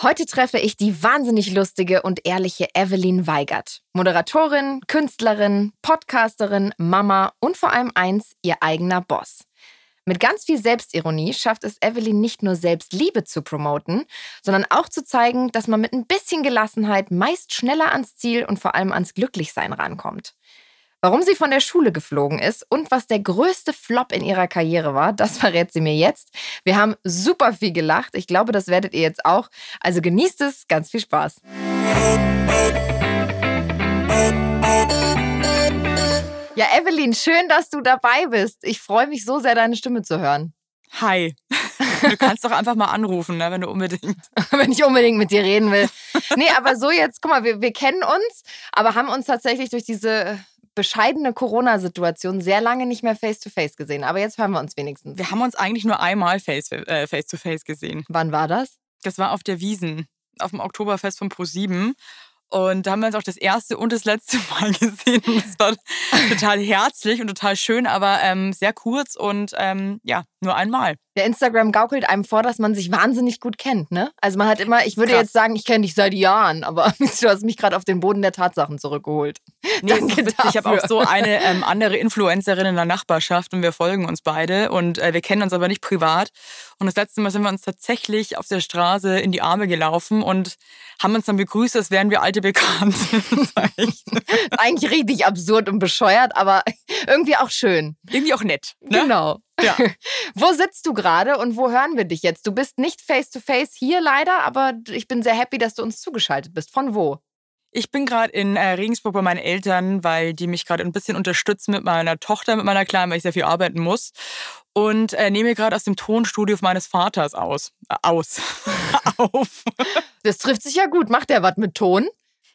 Heute treffe ich die wahnsinnig lustige und ehrliche Evelyn Weigert. Moderatorin, Künstlerin, Podcasterin, Mama und vor allem eins, ihr eigener Boss. Mit ganz viel Selbstironie schafft es Evelyn nicht nur Selbstliebe zu promoten, sondern auch zu zeigen, dass man mit ein bisschen Gelassenheit meist schneller ans Ziel und vor allem ans Glücklichsein rankommt. Warum sie von der Schule geflogen ist und was der größte Flop in ihrer Karriere war, das verrät sie mir jetzt. Wir haben super viel gelacht. Ich glaube, das werdet ihr jetzt auch. Also genießt es. Ganz viel Spaß. Ja, Evelyn, schön, dass du dabei bist. Ich freue mich so sehr, deine Stimme zu hören. Hi. Du kannst doch einfach mal anrufen, ne, wenn du unbedingt. wenn ich unbedingt mit dir reden will. Nee, aber so jetzt, guck mal, wir, wir kennen uns, aber haben uns tatsächlich durch diese bescheidene Corona-Situation sehr lange nicht mehr face-to-face -face gesehen. Aber jetzt hören wir uns wenigstens. Wir haben uns eigentlich nur einmal äh, face-to-face äh, -face gesehen. Wann war das? Das war auf der Wiesen, auf dem Oktoberfest von Pro7. Und da haben wir uns auch das erste und das letzte Mal gesehen. Und es war total herzlich und total schön, aber ähm, sehr kurz und ähm, ja, nur einmal. Der Instagram gaukelt einem vor, dass man sich wahnsinnig gut kennt, ne? Also man hat immer, ich würde Krass. jetzt sagen, ich kenne dich seit Jahren, aber du hast mich gerade auf den Boden der Tatsachen zurückgeholt. Nee, Danke ist Ich habe auch so eine ähm, andere Influencerin in der Nachbarschaft und wir folgen uns beide und äh, wir kennen uns aber nicht privat. Und das letzte Mal sind wir uns tatsächlich auf der Straße in die Arme gelaufen und haben uns dann begrüßt, als wären wir alte Bekannte. Eigentlich richtig absurd und bescheuert, aber irgendwie auch schön. Irgendwie auch nett. Ne? Genau. Ja. wo sitzt du gerade und wo hören wir dich jetzt? Du bist nicht face to face hier leider, aber ich bin sehr happy, dass du uns zugeschaltet bist. Von wo? Ich bin gerade in äh, Regensburg bei meinen Eltern, weil die mich gerade ein bisschen unterstützen mit meiner Tochter, mit meiner Kleinen, weil ich sehr viel arbeiten muss. Und äh, nehme gerade aus dem Tonstudio meines Vaters aus. Äh, aus. auf. Das trifft sich ja gut. Macht der was mit Ton?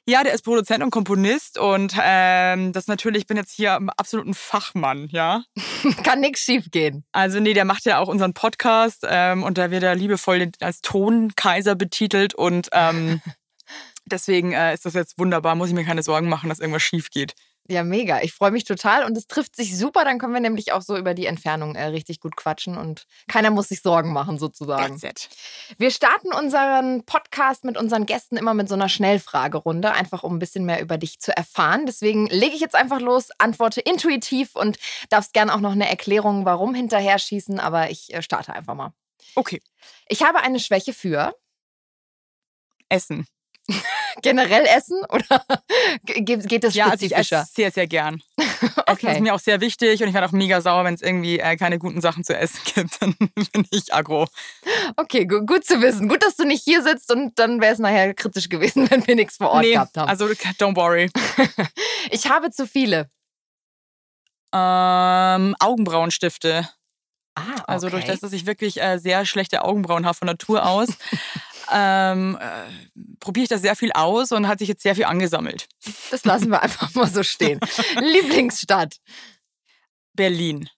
Ja, der ist Produzent und Komponist und ähm, das natürlich, ich bin jetzt hier im absoluten Fachmann, ja. Kann nichts schief gehen. Also nee, der macht ja auch unseren Podcast ähm, und da wird er liebevoll als Tonkaiser betitelt und ähm, deswegen äh, ist das jetzt wunderbar, muss ich mir keine Sorgen machen, dass irgendwas schief geht. Ja, mega. Ich freue mich total und es trifft sich super. Dann können wir nämlich auch so über die Entfernung äh, richtig gut quatschen und keiner muss sich Sorgen machen, sozusagen. That's it. Wir starten unseren Podcast mit unseren Gästen immer mit so einer Schnellfragerunde, einfach um ein bisschen mehr über dich zu erfahren. Deswegen lege ich jetzt einfach los, antworte intuitiv und darfst gerne auch noch eine Erklärung, warum hinterher schießen, aber ich äh, starte einfach mal. Okay. Ich habe eine Schwäche für Essen. generell essen oder geht das spezifischer? Ja, also ich esse sehr, sehr gern. okay. Essen ist mir auch sehr wichtig und ich werde auch mega sauer, wenn es irgendwie äh, keine guten Sachen zu essen gibt. Dann bin ich aggro. Okay, gut, gut, zu wissen. Gut, dass du nicht hier sitzt und dann wäre es nachher kritisch gewesen, wenn wir nichts vor Ort nee, gehabt haben. Also, don't worry. ich habe zu viele. Ähm, Augenbrauenstifte. Ah, okay. Also durch das, dass ich wirklich äh, sehr schlechte Augenbrauen habe von Natur aus, ähm, äh, probiere ich da sehr viel aus und hat sich jetzt sehr viel angesammelt. Das lassen wir einfach mal so stehen. Lieblingsstadt? Berlin.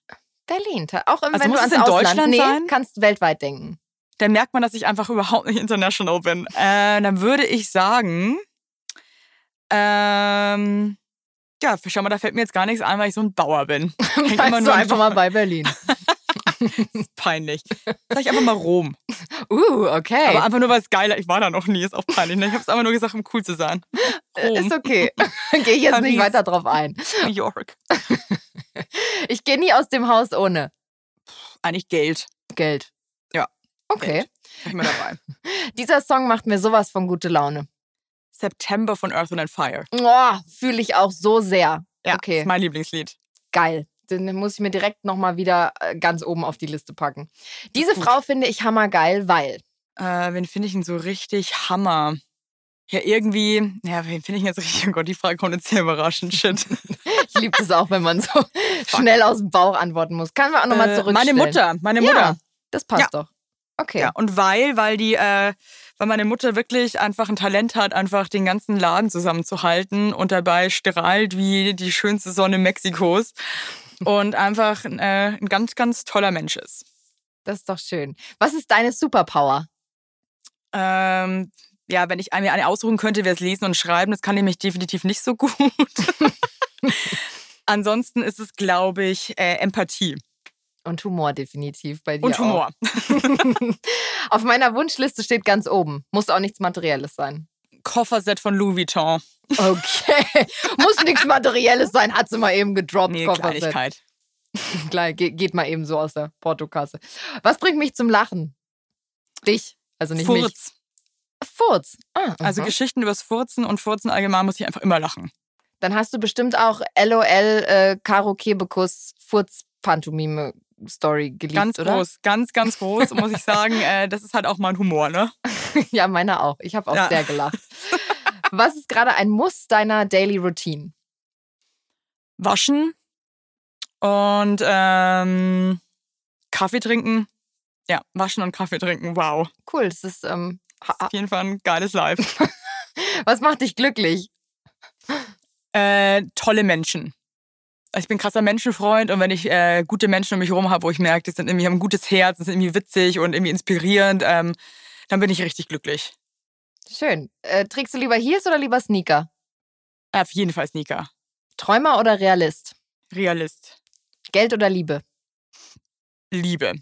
Berlin. Auch also wenn du ans in Ausland Deutschland nee, sein? kannst weltweit denken. Dann merkt man, dass ich einfach überhaupt nicht international bin. Äh, dann würde ich sagen, ähm, ja, schau mal, da fällt mir jetzt gar nichts ein, weil ich so ein Bauer bin. Bleibst du einfach mal bei Berlin. das ist peinlich. Sag ich einfach mal Rom. Uh, okay. Aber einfach nur, weil es geiler Ich war da noch nie, ist auch peinlich. Ne? Ich habe es einfach nur gesagt, um cool zu sein. Rom. Ist okay. Gehe ich jetzt Paris. nicht weiter drauf ein. New York. Ich gehe nie aus dem Haus ohne. Eigentlich Geld. Geld. Ja. Okay. Geld. Ich mal dabei. Dieser Song macht mir sowas von gute Laune. September von Earth and Fire. Oh, fühle ich auch so sehr. Ja, okay. ist mein Lieblingslied. Geil den muss ich mir direkt nochmal wieder äh, ganz oben auf die Liste packen. Diese Frau finde ich hammergeil, weil. Äh, wen finde ich denn so richtig Hammer? Ja, irgendwie, ja, wen finde ich jetzt richtig? Oh Gott, die Frage kommt jetzt sehr überraschend. Shit. ich liebe es auch, wenn man so schnell aus dem Bauch antworten muss. Kann man auch nochmal äh, Meine Mutter, meine Mutter. Ja, das passt ja. doch. Okay. Ja, und weil, weil die, äh, weil meine Mutter wirklich einfach ein Talent hat, einfach den ganzen Laden zusammenzuhalten und dabei strahlt wie die schönste Sonne Mexikos und einfach äh, ein ganz, ganz toller Mensch ist. Das ist doch schön. Was ist deine Superpower? Ähm, ja, wenn ich mir eine aussuchen könnte, wäre es Lesen und Schreiben. Das kann nämlich definitiv nicht so gut. Ansonsten ist es, glaube ich, äh, Empathie. Und Humor definitiv bei dir. Und Humor. Auf meiner Wunschliste steht ganz oben. Muss auch nichts Materielles sein. Kofferset von Louis Vuitton. Okay. Muss nichts Materielles sein, hat sie mal eben gedroppt. Nee, Kofferset. Kleinigkeit. Klar, ge geht mal eben so aus der Portokasse. Was bringt mich zum Lachen? Dich. Also nicht mich. Furz. Furz. Ah, Also aha. Geschichten übers Furzen und Furzen allgemein muss ich einfach immer lachen. Dann hast du bestimmt auch LOL äh, Karo Kebekus Furz Pantomime Story geliebt, Ganz oder? groß, ganz, ganz groß, muss ich sagen. Äh, das ist halt auch mein Humor, ne? ja, meiner auch. Ich habe auch Ja. sehr gelacht. Was ist gerade ein Muss deiner Daily Routine? Waschen und ähm, Kaffee trinken. Ja, waschen und Kaffee trinken, wow. Cool, das ist ähm, ha- Auf jeden Fall ein geiles Life. was macht dich glücklich? Äh, tolle Menschen. Also Ich bin krasser Menschenfreund und wenn ich äh, gute Menschen um mich herum habe, wo ich merke, die sind irgendwie haben ein gutes Herz, sind irgendwie witzig und irgendwie inspirierend, ähm, dann bin ich richtig glücklich. Schön. Äh, trägst du lieber Heels oder lieber Sneaker? Auf jeden Fall Sneaker. Träumer oder Realist? Realist. Geld oder Liebe? Liebe.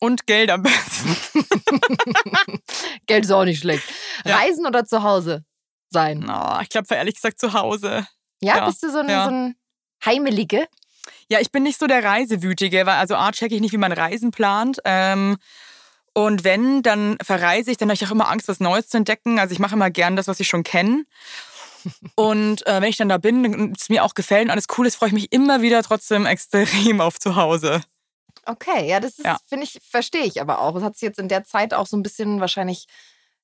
Und Geld am besten. Geld ist auch nicht schlecht. Ja. Reisen oder zu Hause sein? Oh, ich glaube, ehrlich gesagt zu Hause. Ja, Ja, bist du so ein, ja. so ein Heimelige? Ja, ich bin nicht so der Reisewütige, weil also A, checke ich nicht, wie man Reisen plant. Ähm, und wenn, dann verreise ich, dann habe ich auch immer Angst, was Neues zu entdecken. Also ich mache immer gern das, was ich schon kenne. Und äh, wenn ich dann da bin und es mir auch gefällt und alles cool ist, freue ich mich immer wieder trotzdem extrem auf zu Hause. Okay, ja, das Ja. finde ich, verstehe ich aber auch. Es hat sich jetzt in der Zeit auch so ein bisschen wahrscheinlich,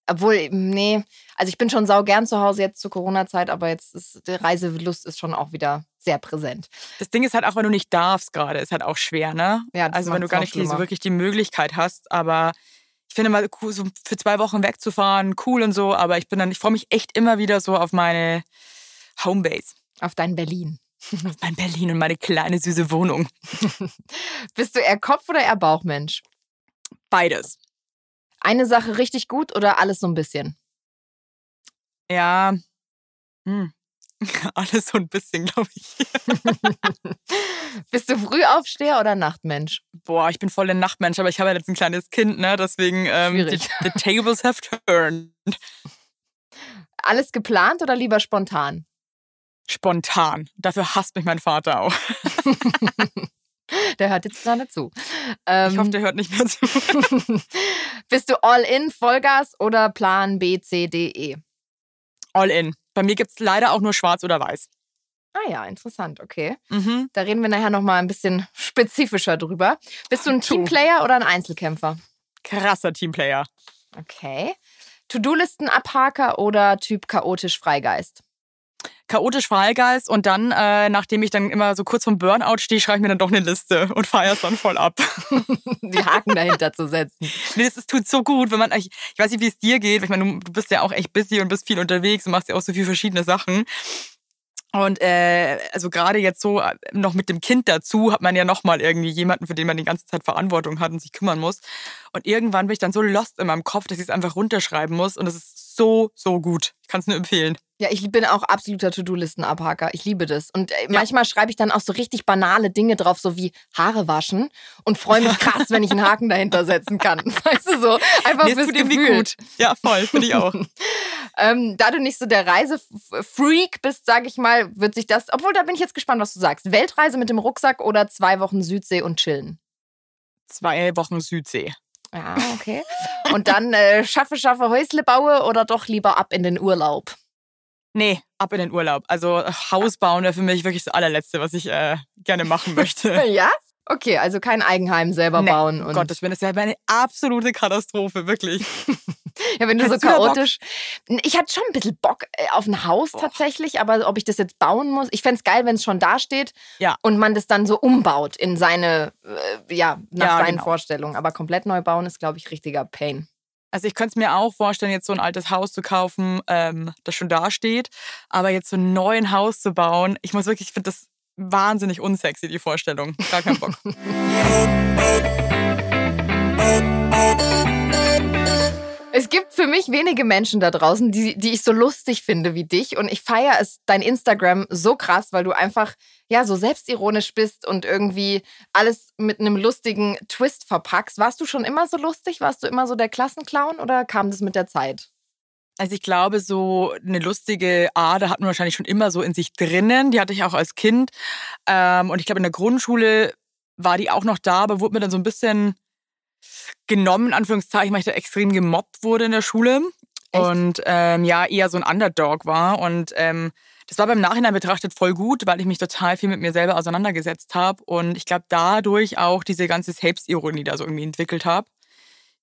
obwohl, nee, also ich bin schon sau gern zu Hause jetzt zur Corona-Zeit, aber jetzt ist die Reiselust ist schon auch wieder sehr präsent. Das Ding ist halt auch, wenn du nicht darfst gerade, ist halt auch schwer, ne? Ja, das also wenn du gar nicht die, so wirklich die Möglichkeit hast, aber ich finde mal cool, so für zwei Wochen wegzufahren, cool und so, aber ich bin dann, ich freue mich echt immer wieder so auf meine Homebase. Auf dein Berlin. Auf mein Berlin und meine kleine süße Wohnung. Bist du eher Kopf- oder eher Bauchmensch? Beides. Eine Sache richtig gut oder alles so ein bisschen? Ja. Hm. Alles so ein bisschen, glaube ich. Bist du Frühaufsteher oder Nachtmensch? Boah, ich bin voll der Nachtmensch, aber ich habe ja jetzt ein kleines Kind, ne? Deswegen, ähm, Schwierig. the tables have turned. Alles geplant oder lieber spontan? Spontan. Dafür hasst mich mein Vater auch. Der hört jetzt gerade zu. Ähm, Ich hoffe, der hört nicht mehr zu. bist du all in, Vollgas oder Plan B, C, D, E? All in. Bei mir gibt es leider auch nur schwarz oder weiß. Ah ja, interessant, okay. Mhm. Da reden wir nachher nochmal ein bisschen spezifischer drüber. Bist du ein. Teamplayer oder ein Einzelkämpfer? Krasser Teamplayer. Okay. To-Do-Listen Abhaker oder Typ chaotisch Freigeist? Chaotisch Freigeist und dann, äh, nachdem ich dann immer so kurz vom Burnout stehe, schreibe ich mir dann doch eine Liste und feiere es dann voll ab. Die Haken dahinter zu setzen. Nee, das ist, tut so gut, wenn man, ich, ich weiß nicht, wie es dir geht. Ich meine, du, du bist ja auch echt busy und bist viel unterwegs und machst ja auch so viele verschiedene Sachen. Und äh, also gerade jetzt so äh, noch mit dem Kind dazu hat man ja nochmal irgendwie jemanden, für den man die ganze Zeit Verantwortung hat und sich kümmern muss. Und irgendwann bin ich dann so lost in meinem Kopf, dass ich es einfach runterschreiben muss. Und das ist so, so gut. Ich kann es nur empfehlen. Ja, ich bin auch absoluter To-Do-Listen-Abhaker. Ich liebe das. Und äh, manchmal schreibe ich dann auch so richtig banale Dinge drauf, so wie Haare waschen und freue mich krass, wenn ich einen Haken dahinter setzen kann. Weißt du so? Einfach Mir fürs Gefühl. gut. Ja, voll, finde ich auch. Ähm, da du nicht so der Reisefreak bist, sage ich mal, wird sich das, obwohl da bin ich jetzt gespannt, was du sagst. Weltreise mit dem Rucksack oder zwei Wochen Südsee und chillen? Zwei Wochen Südsee. Ja, okay. Und dann äh, schaffe, schaffe, Häusle baue oder doch lieber ab in den Urlaub? Nee, ab in den Urlaub. Also Haus bauen wäre für mich wirklich das allerletzte, was ich äh, gerne machen möchte. Ja? Okay, also kein Eigenheim selber Nee, bauen. Oh Und Gott, das wäre das wär eine absolute Katastrophe, wirklich. ja, wenn du so Hättest du chaotisch. Ich hatte schon ein bisschen Bock äh, auf ein Haus Boah. tatsächlich, aber ob ich das jetzt bauen muss, ich fände es geil, wenn es schon da steht Ja. und man das dann so umbaut in seine, äh, ja, nach Ja, seinen genau. Vorstellungen. Aber komplett neu bauen ist, glaube ich, richtiger Pain. Also ich könnte es mir auch vorstellen, jetzt so ein altes Haus zu kaufen, ähm, das schon da steht. Aber jetzt so ein neues Haus zu bauen, ich muss wirklich, ich finde das wahnsinnig unsexy, die Vorstellung. Gar keinen Bock. Es gibt für mich wenige Menschen da draußen, die, die ich so lustig finde wie dich. Und ich feiere es, dein Instagram so krass, weil du einfach ja so selbstironisch bist und irgendwie alles mit einem lustigen Twist verpackst. Warst du schon immer so lustig? Warst du immer so der Klassenclown oder kam das mit der Zeit? Also ich glaube, so eine lustige Ader hat man wahrscheinlich schon immer so in sich drinnen. Die hatte ich auch als Kind. Ähm, und ich glaube, in der Grundschule war die auch noch da, aber wurde mir dann so ein bisschen genommen, in Anführungszeichen, weil ich da extrem gemobbt wurde in der Schule. Echt? Und ähm, ja, eher so ein Underdog war. Und ähm, das war beim Nachhinein betrachtet voll gut, weil ich mich total viel mit mir selber auseinandergesetzt habe. Und ich glaube, dadurch auch diese ganze Selbstironie da so irgendwie entwickelt habe,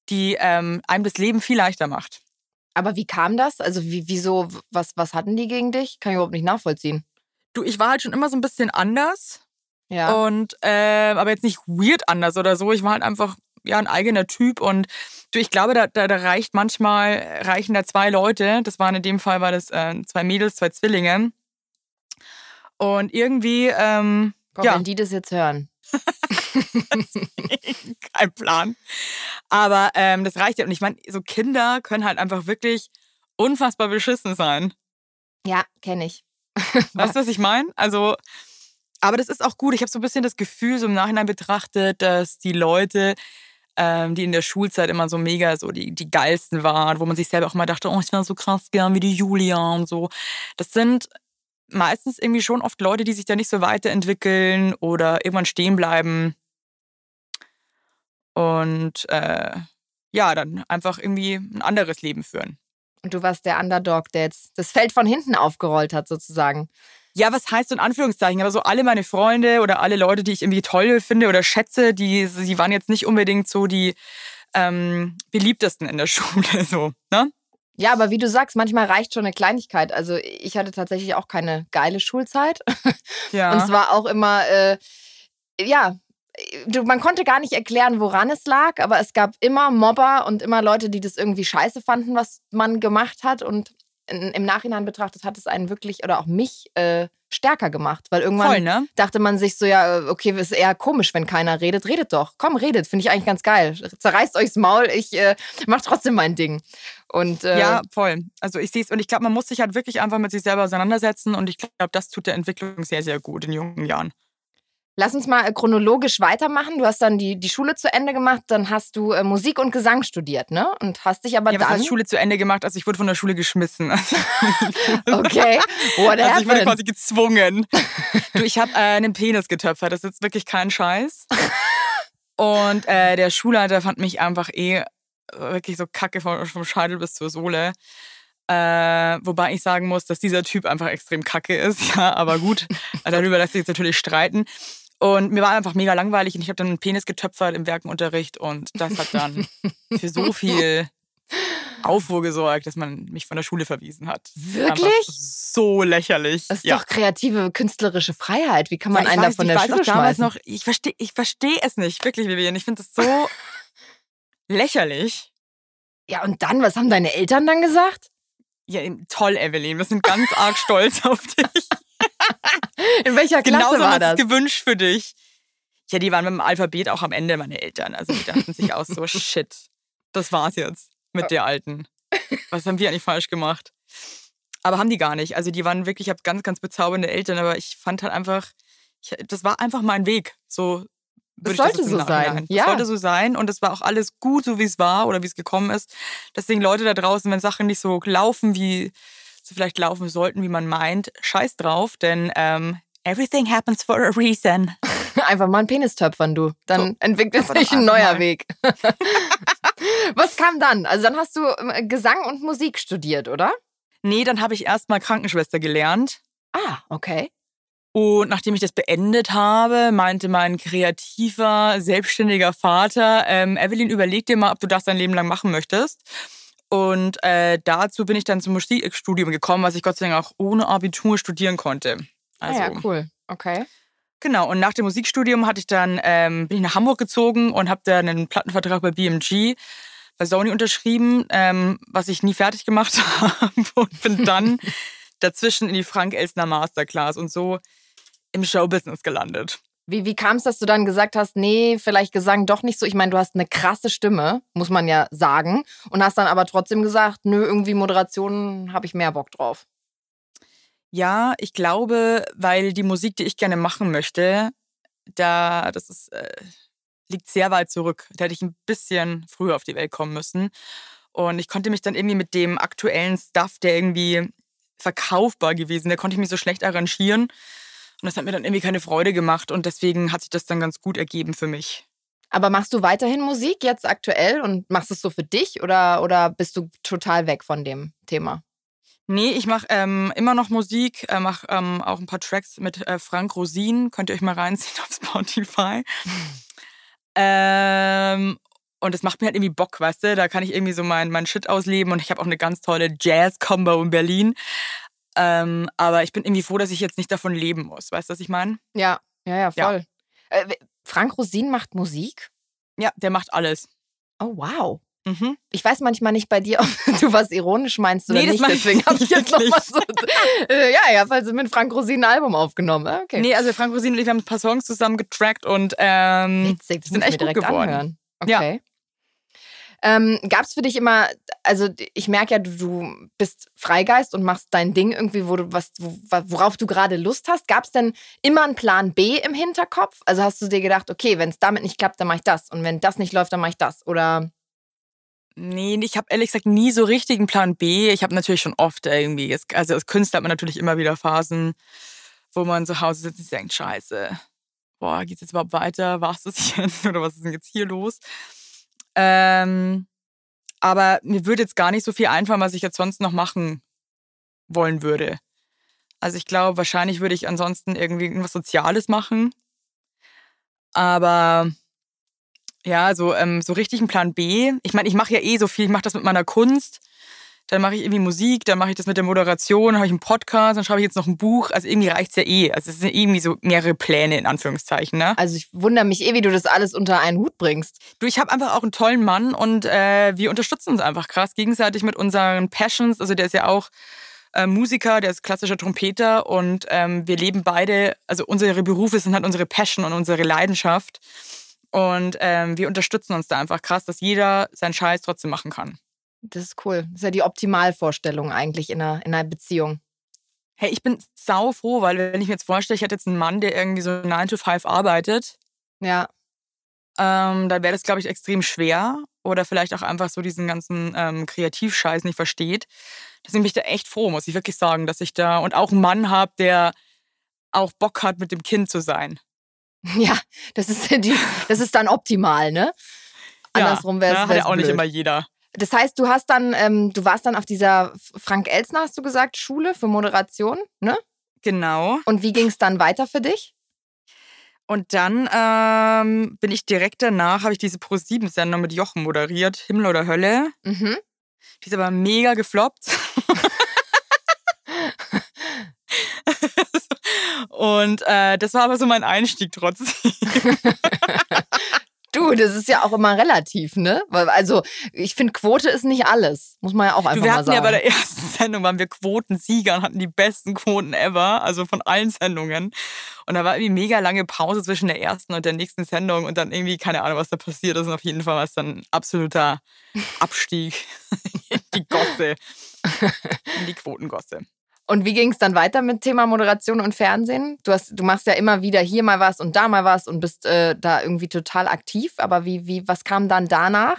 die ähm, einem das Leben viel leichter macht. Aber wie kam das? Also wie, wieso, was, was hatten die gegen dich? Kann ich überhaupt nicht nachvollziehen. Du, ich war halt schon immer so ein bisschen anders. Ja. Und äh, aber jetzt nicht weird anders oder so. Ich war halt einfach ja ein eigener Typ und du, ich glaube, da, da, da reicht manchmal reichen da zwei Leute. Das waren in dem Fall war das äh, zwei Mädels, zwei Zwillinge. Und irgendwie, ähm, Boah, ja. wenn die das jetzt hören. Kein Plan. Aber ähm, das reicht ja. Und ich meine, so Kinder können halt einfach wirklich unfassbar beschissen sein. Ja, kenne ich. weißt du, was ich meine? Also, aber das ist auch gut. Ich habe so ein bisschen das Gefühl, so im Nachhinein betrachtet, dass die Leute, ähm, die in der Schulzeit immer so mega so die, die geilsten waren, wo man sich selber auch mal dachte, oh, ich wäre so krass gern wie die Julia und so. Das sind meistens irgendwie schon oft Leute, die sich da nicht so weiterentwickeln oder irgendwann stehen bleiben. Und äh, ja, dann einfach irgendwie ein anderes Leben führen. Und du warst der Underdog, der jetzt das Feld von hinten aufgerollt hat, sozusagen. Ja, was heißt so in Anführungszeichen? Aber so alle meine Freunde oder alle Leute, die ich irgendwie toll finde oder schätze, die, die waren jetzt nicht unbedingt so die ähm, beliebtesten in der Schule. So, ne? Ja, aber wie du sagst, manchmal reicht schon eine Kleinigkeit. Also ich hatte tatsächlich auch keine geile Schulzeit. Ja. Und es war auch immer, äh, ja, du, man konnte gar nicht erklären, woran es lag, aber es gab immer Mobber und immer Leute, die das irgendwie scheiße fanden, was man gemacht hat. Und in, im Nachhinein betrachtet hat es einen wirklich oder auch mich äh, stärker gemacht, weil irgendwann Voll, ne? dachte man sich so, ja, okay, ist eher komisch, wenn keiner redet. Redet doch. Komm, redet. Finde ich eigentlich ganz geil. Zerreißt euchs Maul. Ich äh, mach trotzdem mein Ding. Und, äh, ja, voll. Also ich sehe es und ich glaube, man muss sich halt wirklich einfach mit sich selber auseinandersetzen und ich glaube, das tut der Entwicklung sehr, sehr gut in jungen Jahren. Lass uns mal äh, chronologisch weitermachen. Du hast dann die, die Schule zu Ende gemacht, dann hast du äh, Musik und Gesang studiert, ne? Und hast dich aber ja, dann... heißt Schule zu Ende gemacht? Also ich wurde von der Schule geschmissen. okay, what Also ich wurde quasi gezwungen. Du, ich habe äh, einen Penis getöpfert, das ist jetzt wirklich kein Scheiß. Und äh, der Schulleiter fand mich einfach eh wirklich so kacke vom, vom Scheitel bis zur Sohle. Äh, wobei ich sagen muss, dass dieser Typ einfach extrem kacke ist. Ja, aber gut, darüber lässt sich jetzt natürlich streiten. Und mir war einfach mega langweilig und ich habe dann einen Penis getöpfert im Werkenunterricht und das hat dann für so viel Aufruhr gesorgt, dass man mich von der Schule verwiesen hat. Wirklich? So lächerlich. Das ist ja. doch kreative künstlerische Freiheit. Wie kann man Ja, einen da weiß, von ich der weiß Schule auch damals schmeißen? noch, ich verstehe ich versteh es nicht, wirklich, Vivian. Ich finde das so lächerlich. Ja, und dann, was haben deine Eltern dann gesagt? Ja, toll, Evelyn. Wir sind ganz arg stolz auf dich. In welcher Klasse Genauso war das? es gewünscht für dich. Ja, die waren mit dem Alphabet auch am Ende, meine Eltern. Also die dachten sich auch so, shit, das war's jetzt mit der Alten. Was haben wir eigentlich falsch gemacht? Aber haben die gar nicht. Also die waren wirklich, ich habe ganz, ganz bezaubernde Eltern, aber ich fand halt einfach, ich, das war einfach mein Weg. So Das sollte jetzt so sein, Nachhinein- ja. Das sollte so sein und es war auch alles gut, so wie es war oder wie es gekommen ist. Deswegen Leute da draußen, wenn Sachen nicht so laufen, wie sie vielleicht laufen sollten, wie man meint, scheiß drauf, denn ähm, everything happens for a reason. Einfach mal einen Penis töpfern, du. Dann So, entwickelt sich ein neuer mal. Weg. Was kam dann? Also dann hast du ähm, Gesang und Musik studiert, oder? Nee, dann habe ich erstmal Krankenschwester gelernt. Ah, okay. Und nachdem ich das beendet habe, meinte mein kreativer, selbstständiger Vater, ähm, Evelyn, überleg dir mal, ob du das dein Leben lang machen möchtest. Und äh, dazu bin ich dann zum Musikstudium gekommen, was ich Gott sei Dank auch ohne Abitur studieren konnte. Also, ah, ja, cool. Okay. Genau, und nach dem Musikstudium hatte ich dann, ähm, bin ich nach Hamburg gezogen und habe da einen Plattenvertrag bei BMG bei Sony unterschrieben, ähm, was ich nie fertig gemacht habe und bin dann dazwischen in die Frank Elsner Masterclass und so im Showbusiness gelandet. Wie, wie kam es, dass du dann gesagt hast, nee, vielleicht Gesang doch nicht so? Ich meine, du hast eine krasse Stimme, muss man ja sagen. Und hast dann aber trotzdem gesagt, nö, irgendwie Moderation habe ich mehr Bock drauf. Ja, ich glaube, weil die Musik, die ich gerne machen möchte, da, das ist, äh, liegt sehr weit zurück. Da hätte ich ein bisschen früher auf die Welt kommen müssen. Und ich konnte mich dann irgendwie mit dem aktuellen Stuff, der irgendwie verkaufbar gewesen, der konnte ich mich so schlecht arrangieren. Und das hat mir dann irgendwie keine Freude gemacht. Und deswegen hat sich das dann ganz gut ergeben für mich. Aber machst du weiterhin Musik jetzt aktuell und machst es so für dich oder, oder bist du total weg von dem Thema? Nee, ich mache ähm, immer noch Musik, äh, mache ähm, auch ein paar Tracks mit äh, Frank Rosin. Könnt ihr euch mal reinziehen auf Spotify. ähm, und es macht mir halt irgendwie Bock, weißt du? Da kann ich irgendwie so mein, mein Shit ausleben und ich habe auch eine ganz tolle Jazz-Combo in Berlin. Ähm, aber ich bin irgendwie froh, dass ich jetzt nicht davon leben muss. Weißt du, was ich meine? Ja, ja, ja, voll. Ja. Äh, Frank Rosin macht Musik? Ja, der macht alles. Oh, wow. Mhm. Ich weiß manchmal nicht bei dir, ob du was ironisch meinst oder nee, nicht. Deswegen habe ich jetzt nochmal so. Äh, ja, ja, weil sie mit Frank Rosin ein Album aufgenommen. Ah, okay. Nee, also Frank Rosin und ich haben ein paar Songs zusammen getrackt und ähm, Witzig, das sind echt gut geworden. Anhören. Okay. Ja. Ähm, Gab es für dich immer, also ich merke ja, du, du, bist Freigeist und machst dein Ding irgendwie, wo du was, worauf du gerade Lust hast. Gab es denn immer einen Plan B im Hinterkopf? Also hast du dir gedacht, okay, wenn es damit nicht klappt, dann mache ich das. Und wenn das nicht läuft, dann mache ich das. Oder Nee, ich habe ehrlich gesagt nie so richtig einen Plan B. Ich habe natürlich schon oft irgendwie, also als Künstler hat man natürlich immer wieder Phasen, wo man zu Hause sitzt und denkt, scheiße, boah, geht's jetzt überhaupt weiter? War es das jetzt oder was ist denn jetzt hier los? Ähm, aber mir würde jetzt gar nicht so viel einfallen, was ich jetzt sonst noch machen wollen würde. Also ich glaube, wahrscheinlich würde ich ansonsten irgendwie irgendwas Soziales machen. Aber ja, so, ähm, so richtig ein Plan B. Ich meine, ich mache ja eh so viel. Ich mache das mit meiner Kunst. Dann mache ich irgendwie Musik, dann mache ich das mit der Moderation, dann habe ich einen Podcast, dann schreibe ich jetzt noch ein Buch. Also irgendwie reicht es ja eh. Also es sind irgendwie so mehrere Pläne in Anführungszeichen. Ne? Also ich wundere mich eh, wie du das alles unter einen Hut bringst. Du, ich habe einfach auch einen tollen Mann und äh, wir unterstützen uns einfach krass gegenseitig mit unseren Passions. Also der ist ja auch äh, Musiker, der ist klassischer Trompeter und ähm, wir leben beide, also unsere Berufe sind halt unsere Passion und unsere Leidenschaft. Und ähm, wir unterstützen uns da einfach krass, dass jeder seinen Scheiß trotzdem machen kann. Das ist cool. Das ist ja die Optimalvorstellung eigentlich in einer, in einer Beziehung. Hey, ich bin sau froh, weil wenn ich mir jetzt vorstelle, ich hätte jetzt einen Mann, der irgendwie so 9 to 5 arbeitet. Ja. Ähm, dann wäre das, glaube ich, extrem schwer. Oder vielleicht auch einfach so diesen ganzen ähm, Kreativscheiß nicht versteht. Deswegen bin ich da echt froh, muss ich wirklich sagen, dass ich da und auch einen Mann habe, der auch Bock hat, mit dem Kind zu sein. Ja, das ist, die, das ist dann optimal, ne? Andersrum wäre es. Ja, hat ja auch blöd. nicht immer jeder. Das heißt, du hast dann, ähm, du warst dann auf dieser Frank Elsner, hast du gesagt, Schule für Moderation, ne? Genau. Und wie ging es dann weiter für dich? Und dann ähm, bin ich direkt danach, habe ich diese Pro-7-Sendung mit Jochen moderiert, Himmel oder Hölle. Mhm. Die ist aber mega gefloppt. Und äh, das war aber so mein Einstieg trotzdem. Du, das ist ja auch immer relativ, ne? Also, ich finde, Quote ist nicht alles. Muss man ja auch einfach du, wir mal sagen. Wir hatten ja bei der ersten Sendung, waren wir Quotensieger und hatten die besten Quoten ever, also von allen Sendungen. Und da war irgendwie mega lange Pause zwischen der ersten und der nächsten Sendung und dann irgendwie, keine Ahnung, was da passiert ist. Und auf jeden Fall war es dann ein absoluter Abstieg in die Gosse, in die Quotengosse. Und wie ging es dann weiter mit Thema Moderation und Fernsehen? Du, hast, du machst ja immer wieder hier mal was und da mal was und bist äh, da irgendwie total aktiv. Aber wie, wie, was kam dann danach?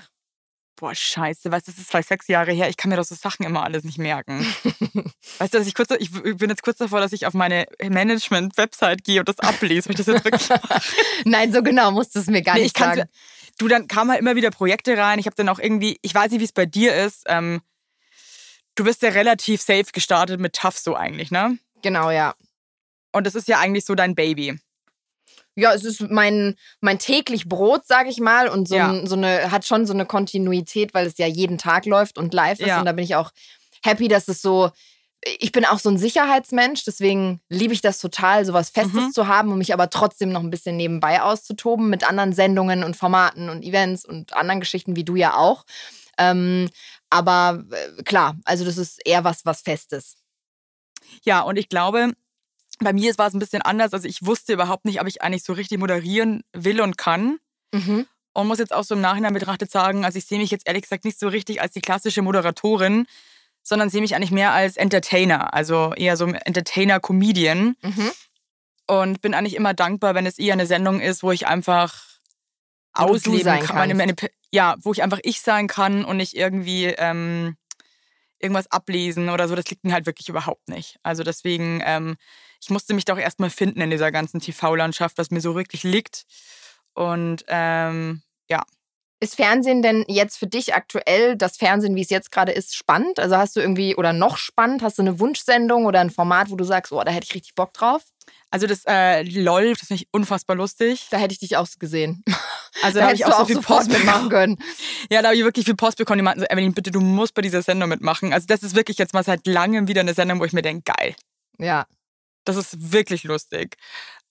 Boah, scheiße, weißt du, das ist vielleicht sechs Jahre her. Ich kann mir doch so Sachen immer alles nicht merken. weißt du, dass ich kurz, ich bin jetzt kurz davor, dass ich auf meine Management-Website gehe und das ablese, ich das jetzt wirklich Nein, so genau musst du es mir gar nee, nicht sagen. Du, dann kamen halt immer wieder Projekte rein. Ich habe dann auch irgendwie, ich weiß nicht, wie es bei dir ist. Ähm, du bist ja relativ safe gestartet mit Tough so eigentlich, ne? Genau, ja. Und das ist ja eigentlich so dein Baby. Ja, es ist mein, mein täglich Brot, sag ich mal. Und so, ja. ein, so eine, hat schon so eine Kontinuität, weil es ja jeden Tag läuft und live ist. Ja. Und da bin ich auch happy, dass es so. Ich bin auch so ein Sicherheitsmensch, deswegen liebe ich das total, sowas Festes mhm. zu haben und mich aber trotzdem noch ein bisschen nebenbei auszutoben mit anderen Sendungen und Formaten und Events und anderen Geschichten, wie du ja auch. Ähm, aber äh, klar, also das ist eher was, was Festes. Ja, und ich glaube, bei mir war es ein bisschen anders. Also ich wusste überhaupt nicht, ob ich eigentlich so richtig moderieren will und kann. Mhm. Und muss jetzt auch so im Nachhinein betrachtet sagen, also ich sehe mich jetzt ehrlich gesagt nicht so richtig als die klassische Moderatorin, sondern sehe mich eigentlich mehr als Entertainer, also eher so ein Entertainer-Comedian. Mhm. Und bin eigentlich immer dankbar, wenn es eher eine Sendung ist, wo ich einfach ausleben kann. Meine, meine, ja, wo ich einfach ich sein kann und nicht irgendwie ähm, irgendwas ablesen oder so. Das liegt mir halt wirklich überhaupt nicht. Also deswegen, ähm, ich musste mich doch erstmal finden in dieser ganzen TV-Landschaft, was mir so wirklich liegt. Und ähm, ja. Ist Fernsehen denn jetzt für dich aktuell, das Fernsehen, wie es jetzt gerade ist, spannend? Also hast du irgendwie, oder noch spannend, hast du eine Wunschsendung oder ein Format, wo du sagst, oh, da hätte ich richtig Bock drauf? Also das äh, LOL, das finde ich unfassbar lustig. Da hätte ich dich auch gesehen. Also da, da habe ich auch so viel Post mitmachen können. Ja, da habe ich wirklich viel Post bekommen. Die meinten so, Evelyn, bitte, du musst bei dieser Sendung mitmachen. Also das ist wirklich jetzt mal seit langem wieder eine Sendung, wo ich mir denke, geil. Ja. Das ist wirklich lustig.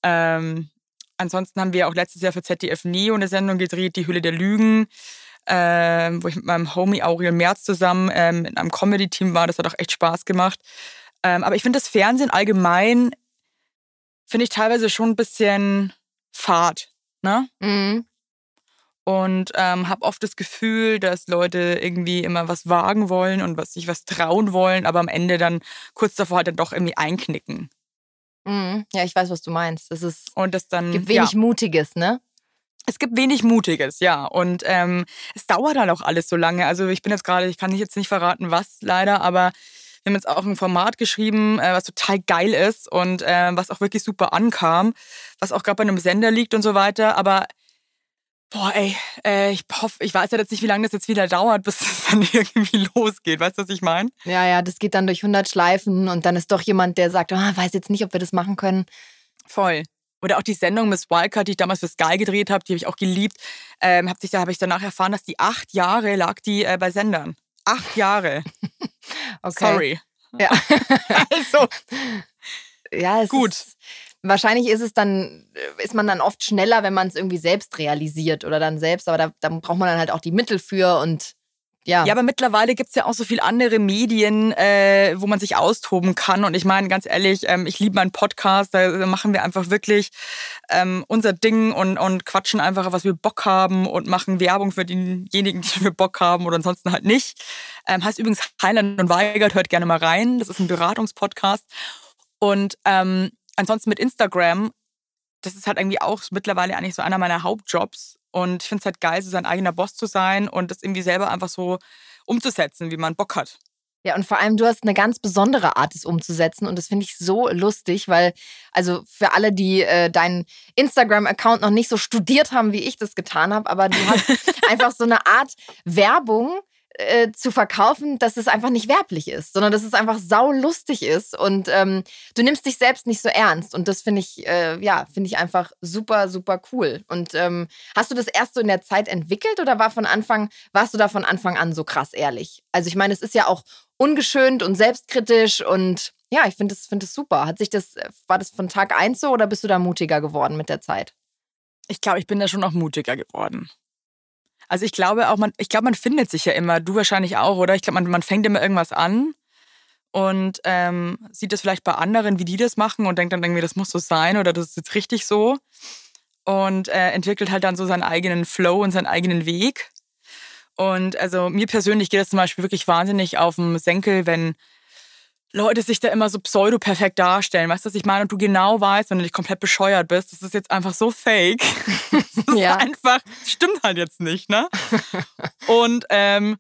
Ähm, ansonsten haben wir auch letztes Jahr für ZDF Neo eine Sendung gedreht, Die Hülle der Lügen, ähm, wo ich mit meinem Homie Aurel Merz zusammen ähm, in einem Comedy-Team war. Das hat auch echt Spaß gemacht. Ähm, aber ich finde das Fernsehen allgemein, finde ich teilweise schon ein bisschen fad. Ne? Mhm. Und ähm, habe oft das Gefühl, dass Leute irgendwie immer was wagen wollen und was, sich was trauen wollen, aber am Ende dann kurz davor halt dann doch irgendwie einknicken. Mhm. Ja, ich weiß, was du meinst. Es ist, und das dann, gibt wenig ja. Mutiges, ne? Es gibt wenig Mutiges, ja. Und ähm, es dauert dann auch alles so lange. Also ich bin jetzt gerade, ich kann jetzt nicht verraten, was leider, aber wir haben jetzt auch ein Format geschrieben, äh, was total geil ist und äh, was auch wirklich super ankam, was auch gerade bei einem Sender liegt und so weiter. Aber Boah, ey, äh, ich hoffe, ich weiß ja jetzt nicht, wie lange das jetzt wieder dauert, bis es dann irgendwie losgeht. Weißt du, was ich meine? Ja, ja, das geht dann durch 100 Schleifen und dann ist doch jemand, der sagt, oh, weiß jetzt nicht, ob wir das machen können. Voll. Oder auch die Sendung Miss Wildcard, die ich damals für Sky gedreht habe, die habe ich auch geliebt. Ähm, hab sich, da habe ich danach erfahren, dass die acht Jahre lag die äh, bei Sendern. Acht Jahre. okay. Sorry. Ja. also. Ja, es Gut. Ist, Wahrscheinlich ist es dann, äh, ist man dann oft schneller, wenn man es irgendwie selbst realisiert oder dann selbst, aber da, da braucht man dann halt auch die Mittel für und ja. Ja, aber mittlerweile gibt es ja auch so viele andere Medien, äh, wo man sich austoben kann. Und ich meine, ganz ehrlich, ähm, ich liebe meinen Podcast. Da machen wir einfach wirklich ähm, unser Ding und, und quatschen einfach, was wir Bock haben und machen Werbung für denjenigen, die wir Bock haben oder ansonsten halt nicht. Ähm, heißt übrigens Heiland und Weigert, hört gerne mal rein. Das ist ein Beratungspodcast. Und ähm, ansonsten mit Instagram, das ist halt irgendwie auch mittlerweile eigentlich so einer meiner Hauptjobs. Und ich finde es halt geil, so sein eigener Boss zu sein und das irgendwie selber einfach so umzusetzen, wie man Bock hat. Ja, und vor allem, du hast eine ganz besondere Art, es umzusetzen. Und das finde ich so lustig, weil, also für alle, die äh, deinen Instagram-Account noch nicht so studiert haben, wie ich das getan habe, aber du hast einfach so eine Art Werbung, äh, zu verkaufen, dass es einfach nicht werblich ist, sondern dass es einfach saulustig ist und ähm, du nimmst dich selbst nicht so ernst und das finde ich, äh, ja, finde ich einfach super, super cool. Und ähm, hast du das erst so in der Zeit entwickelt oder war von Anfang, warst du da von Anfang an so krass ehrlich? Also ich meine, es ist ja auch ungeschönt und selbstkritisch und ja, ich finde es find super. Hat sich das, war das von Tag eins so oder bist du da mutiger geworden mit der Zeit? Ich glaube, ich bin da schon noch mutiger geworden. Also ich glaube auch, man, ich glaube, man findet sich ja immer, du wahrscheinlich auch, oder? Ich glaube, man, man fängt immer irgendwas an und ähm, sieht das vielleicht bei anderen, wie die das machen und denkt dann irgendwie, das muss so sein oder das ist jetzt richtig so. Und äh, entwickelt halt dann so seinen eigenen Flow und seinen eigenen Weg. Und also mir persönlich geht es zum Beispiel wirklich wahnsinnig auf den Senkel, wenn Leute sich da immer so pseudo-perfekt darstellen. Weißt du, was ich meine? Und du genau weißt, wenn du nicht komplett bescheuert bist, das ist jetzt einfach so fake. das ist ja. einfach, stimmt halt jetzt nicht, ne? Und ähm,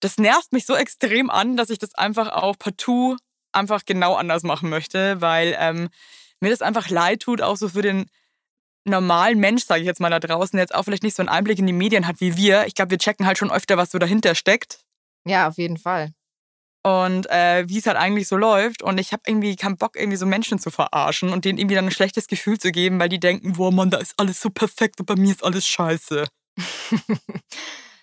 das nervt mich so extrem an, dass ich das einfach auch partout einfach genau anders machen möchte, weil ähm, mir das einfach leid tut, auch so für den normalen Mensch, sage ich jetzt mal da draußen, der jetzt auch vielleicht nicht so einen Einblick in die Medien hat wie wir. Ich glaube, wir checken halt schon öfter, was so dahinter steckt. Ja, auf jeden Fall und äh, wie es halt eigentlich so läuft. Und ich habe irgendwie keinen Bock, irgendwie so Menschen zu verarschen und denen irgendwie dann ein schlechtes Gefühl zu geben, weil die denken, boah Mann, da ist alles so perfekt und bei mir ist alles scheiße.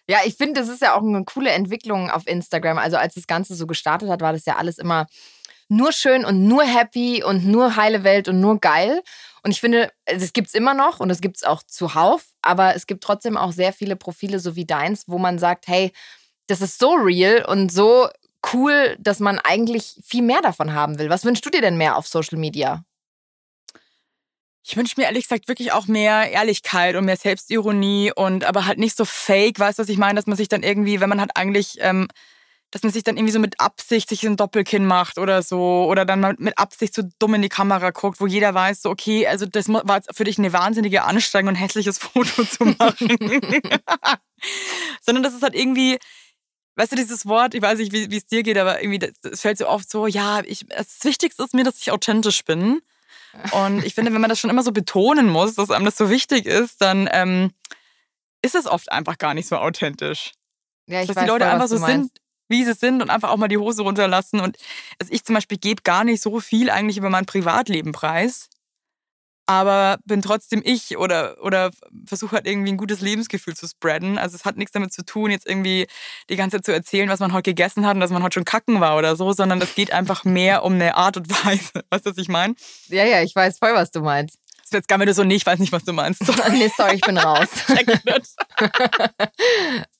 ja, ich finde, das ist ja auch eine coole Entwicklung auf Instagram. Also als das Ganze so gestartet hat, war das ja alles immer nur schön und nur happy und nur heile Welt und nur geil. Und ich finde, das gibt es immer noch und das gibt es auch zuhauf, aber es gibt trotzdem auch sehr viele Profile, so wie deins, wo man sagt, hey, das ist so real und so cool, dass man eigentlich viel mehr davon haben will. Was wünschst du dir denn mehr auf Social Media? Ich wünsche mir ehrlich gesagt wirklich auch mehr Ehrlichkeit und mehr Selbstironie und aber halt nicht so fake, weißt du, was ich meine, dass man sich dann irgendwie, wenn man halt eigentlich, ähm, dass man sich dann irgendwie so mit Absicht sich ein Doppelkinn macht oder so oder dann mal mit Absicht so dumm in die Kamera guckt, wo jeder weiß, so okay, also das war jetzt für dich eine wahnsinnige Anstrengung, ein hässliches Foto zu machen. Sondern das ist halt irgendwie, weißt du, dieses Wort, ich weiß nicht, wie es dir geht, aber irgendwie, es fällt so oft so, ja, ich, das Wichtigste ist mir, dass ich authentisch bin. Und ich finde, wenn man das schon immer so betonen muss, dass einem das so wichtig ist, dann ähm, ist es oft einfach gar nicht so authentisch. Ja, ich dass weiß die Leute voll, einfach so sind, wie sie sind und einfach auch mal die Hose runterlassen. Und also ich zum Beispiel gebe gar nicht so viel eigentlich über mein Privatleben preis, aber bin trotzdem ich oder, oder versuche halt irgendwie ein gutes Lebensgefühl zu spreaden. Also es hat nichts damit zu tun, jetzt irgendwie die ganze Zeit zu erzählen, was man heute gegessen hat und dass man heute schon kacken war oder so, sondern es geht einfach mehr um eine Art und Weise. Weißt du, was ich meine? Ja, ja, ich weiß voll, was du meinst. Das wird jetzt gar nicht so, nee, ich weiß nicht, was du meinst. nee, sorry, ich bin raus.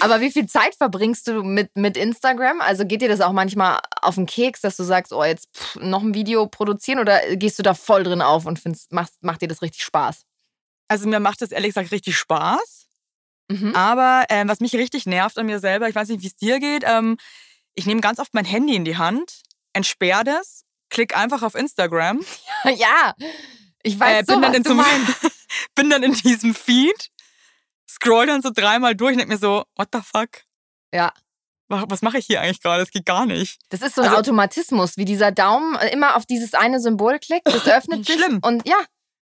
Aber wie viel Zeit verbringst du mit, mit Instagram? Also geht dir das auch manchmal auf den Keks, dass du sagst, oh, jetzt pff, noch ein Video produzieren oder gehst du da voll drin auf und findest, macht, macht dir das richtig Spaß? Also mir macht das ehrlich gesagt richtig Spaß. Mhm. Aber ähm, was mich richtig nervt an mir selber, ich weiß nicht, wie es dir geht, ähm, ich nehme ganz oft mein Handy in die Hand, entsperre das, klick einfach auf Instagram, ja, ich weiß äh, so, bin, dann was in du so, meinst. bin dann in diesem Feed, scroll dann so dreimal durch und denke mir so, what the fuck? Ja. Wa- Was mache ich hier eigentlich gerade? Das geht gar nicht. Das ist so ein Also- Automatismus, wie dieser Daumen äh, immer auf dieses eine Symbol klickt, das öffnet sich. Schlimm. Und ja,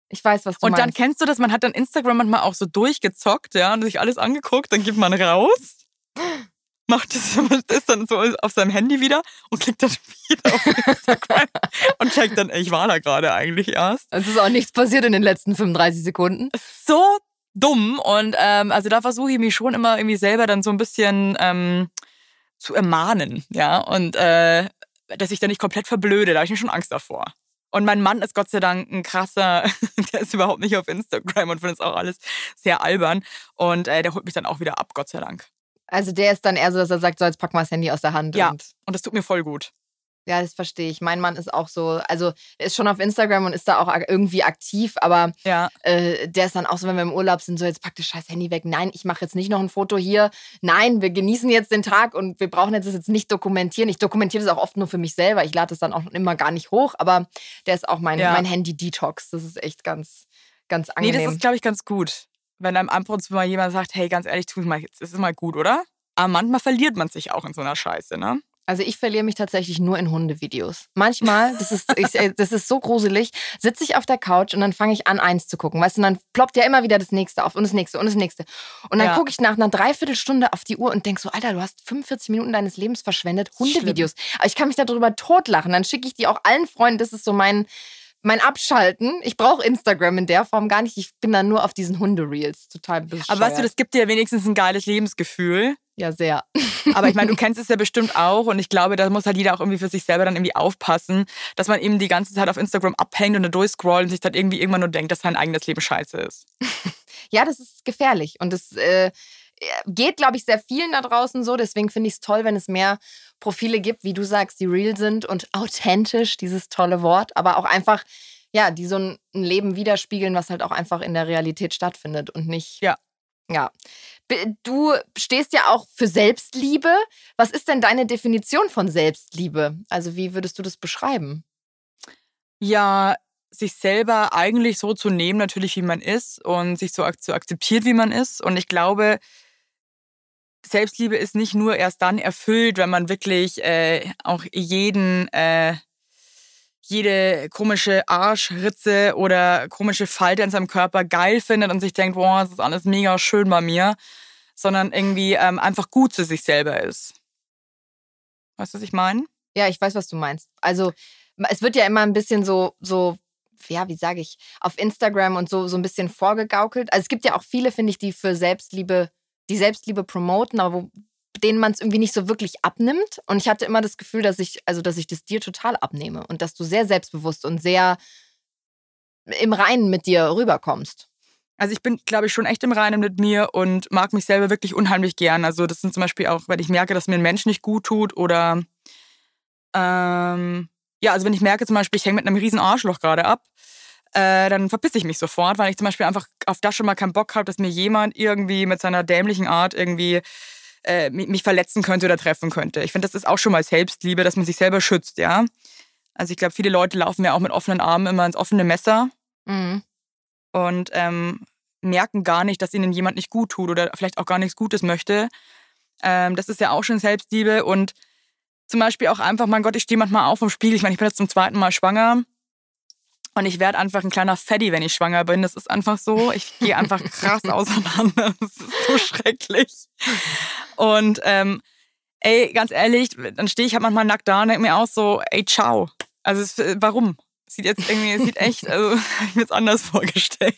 ich weiß, was du Und dann meinst. kennst du das, man hat dann Instagram manchmal auch so durchgezockt, ja, und sich alles angeguckt, dann gibt man raus, macht das, ist dann so auf seinem Handy wieder und klickt dann wieder auf Instagram und checkt dann, ich war da gerade eigentlich erst. es ist auch nichts passiert in den letzten 35 Sekunden. So dumm und ähm, also da versuche ich mich schon immer irgendwie selber dann so ein bisschen ähm, zu ermahnen, ja, und äh, dass ich da nicht komplett verblöde, da habe ich mir schon Angst davor. Und mein Mann ist Gott sei Dank ein krasser, der ist überhaupt nicht auf Instagram und findet es auch alles sehr albern. Und äh, der holt mich dann auch wieder ab, Gott sei Dank. Also der ist dann eher so, dass er sagt, so jetzt pack mal das Handy aus der Hand. Ja. Und Und das tut mir voll gut. Ja, das verstehe ich. Mein Mann ist auch so, also er ist schon auf Instagram und ist da auch irgendwie aktiv, aber Ja. äh, der ist dann auch so, wenn wir im Urlaub sind, so jetzt pack das scheiß Handy weg. Nein, ich mache jetzt nicht noch ein Foto hier. Nein, wir genießen jetzt den Tag und wir brauchen jetzt das jetzt nicht dokumentieren. Ich dokumentiere das auch oft nur für mich selber. Ich lade es dann auch immer gar nicht hoch, aber der ist auch mein, Ja. mein Handy-Detox. Das ist echt ganz, ganz Nee, angenehm. das ist, glaube ich, ganz gut. Wenn einem ab und zu mal jemand sagt, hey, ganz ehrlich, tu mal, jetzt ist es mal gut, oder? Aber manchmal verliert man sich auch in so einer Scheiße, ne? Also ich verliere mich tatsächlich nur in Hundevideos. Manchmal, das ist, ich, äh, das ist so gruselig, sitze ich auf der Couch und dann fange ich an, eins zu gucken. Weißt du, und dann ploppt ja immer wieder das nächste auf und das nächste und das nächste. Und dann Ja. gucke ich nach einer Dreiviertelstunde auf die Uhr und denke so, Alter, du hast 45 Minuten deines Lebens verschwendet. Hundevideos. Aber ich kann mich darüber totlachen. Dann schicke ich die auch allen Freunden. Das ist so mein, mein Abschalten. Ich brauche Instagram in der Form gar nicht. Ich bin dann nur auf diesen Hundereels. Total bescheuert. Aber weißt du, das gibt dir ja wenigstens ein geiles Lebensgefühl. Ja, sehr. Aber ich meine, du kennst es ja bestimmt auch und ich glaube, da muss halt jeder auch irgendwie für sich selber dann irgendwie aufpassen, dass man eben die ganze Zeit auf Instagram abhängt und da durchscrollt und sich dann irgendwie irgendwann nur denkt, dass sein eigenes Leben scheiße ist. Ja, das ist gefährlich. Und das äh, geht, glaube ich, sehr vielen da draußen so. Deswegen finde ich es toll, wenn es mehr Profile gibt, wie du sagst, die real sind und authentisch, dieses tolle Wort, aber auch einfach, ja, die so ein, ein Leben widerspiegeln, was halt auch einfach in der Realität stattfindet und nicht. Ja. Ja. Du stehst ja auch für Selbstliebe. Was ist denn deine Definition von Selbstliebe? Also, wie würdest du das beschreiben? Ja, sich selber eigentlich so zu nehmen, natürlich wie man ist und sich so zu akzeptiert, wie man ist. Und ich glaube, Selbstliebe ist nicht nur erst dann erfüllt, wenn man wirklich äh, auch jeden, äh, jede komische Arschritze oder komische Falte in seinem Körper geil findet und sich denkt, boah, das ist alles mega schön bei mir, sondern irgendwie ähm, einfach gut zu sich selber ist. Weißt du, was ich meine? Ja, ich weiß, was du meinst. Also, es wird ja immer ein bisschen so, so, ja, wie sage ich, auf Instagram und so, so ein bisschen vorgegaukelt. Also, es gibt ja auch viele, finde ich, die für Selbstliebe, die Selbstliebe promoten, aber wo, denen man es irgendwie nicht so wirklich abnimmt. Und ich hatte immer das Gefühl, dass ich, also, dass ich das dir total abnehme und dass du sehr selbstbewusst und sehr im Reinen mit dir rüberkommst. Also ich bin, glaube ich, schon echt im Reinen mit mir und mag mich selber wirklich unheimlich gern. Also das sind zum Beispiel auch, wenn ich merke, dass mir ein Mensch nicht gut tut oder ähm, ja, also wenn ich merke zum Beispiel, ich hänge mit einem riesen Arschloch gerade ab, äh, dann verpisse ich mich sofort, weil ich zum Beispiel einfach auf das schon mal keinen Bock habe, dass mir jemand irgendwie mit seiner dämlichen Art irgendwie äh, mich verletzen könnte oder treffen könnte. Ich finde, das ist auch schon mal Selbstliebe, dass man sich selber schützt, ja. Also ich glaube, viele Leute laufen ja auch mit offenen Armen immer ins offene Messer mhm. und ähm, merken gar nicht, dass ihnen jemand nicht gut tut oder vielleicht auch gar nichts Gutes möchte. Ähm, das ist ja auch schon Selbstliebe und zum Beispiel auch einfach, mein Gott, ich stehe manchmal auf vom Spiegel. Ich meine, ich bin jetzt zum zweiten Mal schwanger und ich werde einfach ein kleiner Fatty, wenn ich schwanger bin. Das ist einfach so. Ich gehe einfach krass auseinander. Das ist so schrecklich. Und ähm, ey, ganz ehrlich, dann stehe ich halt manchmal nackt da und denke mir auch so, ey, ciao. Also es, warum? Sieht jetzt irgendwie, sieht echt, also ich mir jetzt anders vorgestellt.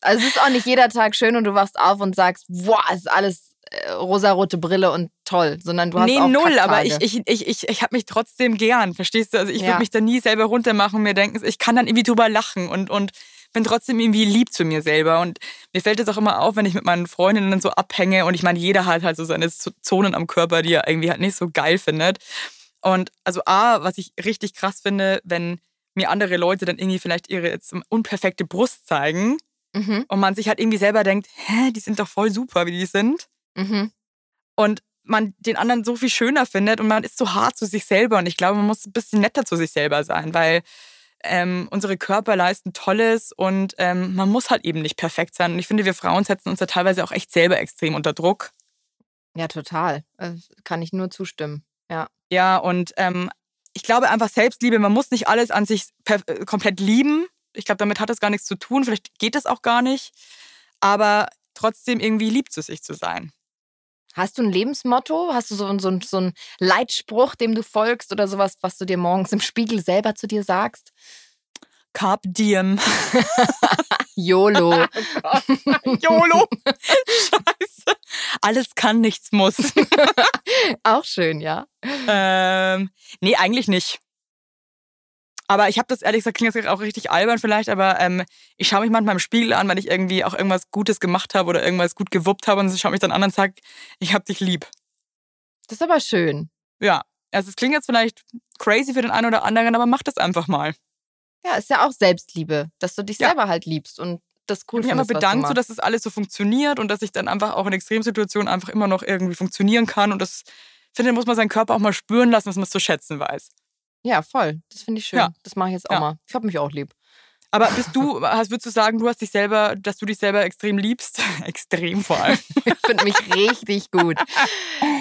Also es ist auch nicht jeder Tag schön und du wachst auf und sagst, boah, es ist alles äh, rosarote Brille und toll, sondern du hast nee, auch null, aber ich, ich, ich, ich, ich habe mich trotzdem gern, verstehst du? Also ich ja. würde mich da nie selber runtermachen und mir denken, ich kann dann irgendwie drüber lachen und, und bin trotzdem irgendwie lieb zu mir selber. Und mir fällt es auch immer auf, wenn ich mit meinen Freundinnen so abhänge und ich meine, jeder hat halt so seine Zonen am Körper, die er irgendwie halt nicht so geil findet. Und also A, was ich richtig krass finde, wenn mir andere Leute dann irgendwie vielleicht ihre jetzt unperfekte Brust zeigen mhm. und man sich halt irgendwie selber denkt, hä, die sind doch voll super, wie die sind. Mhm. Und man den anderen so viel schöner findet und man ist so hart zu sich selber. Und ich glaube, man muss ein bisschen netter zu sich selber sein, weil ähm, unsere Körper leisten Tolles und ähm, man muss halt eben nicht perfekt sein. Und ich finde, wir Frauen setzen uns da teilweise auch echt selber extrem unter Druck. Ja, total. Äh, kann ich nur zustimmen. Ja. Ja, und ähm, ich glaube einfach Selbstliebe, man muss nicht alles an sich äh, komplett lieben. Ich glaube, damit hat das gar nichts zu tun. Vielleicht geht das auch gar nicht. Aber trotzdem irgendwie lieb zu sich zu sein. Hast du ein Lebensmotto? Hast du so, so, so einen Leitspruch, dem du folgst oder sowas, was du dir morgens im Spiegel selber zu dir sagst? Carp diem. YOLO. Oh YOLO. Scheiße. Alles kann, nichts muss. Auch schön, ja. Ähm, nee, eigentlich nicht. Aber ich habe das ehrlich gesagt, klingt jetzt auch richtig albern vielleicht, aber ähm, ich schaue mich manchmal im Spiegel an, wenn ich irgendwie auch irgendwas Gutes gemacht habe oder irgendwas gut gewuppt habe und ich schaue mich dann an und sage, ich habe dich lieb. Das ist aber schön. Ja, also es klingt jetzt vielleicht crazy für den einen oder anderen, aber mach das einfach mal. Ja, ist ja auch Selbstliebe, dass du dich ja. selber halt liebst und das cool ich mich immer bedankt, so dass das alles so funktioniert und dass ich dann einfach auch in Extremsituationen einfach immer noch irgendwie funktionieren kann und das finde, muss man seinen Körper auch mal spüren lassen, dass man es zu schätzen weiß. Ja, voll. Das finde ich schön. Ja. Das mache ich jetzt auch ja. mal. Ich habe mich auch lieb. Aber bist du, hast, würdest du sagen, du hast dich selber, dass du dich selber extrem liebst? extrem vor allem. ich finde mich richtig gut.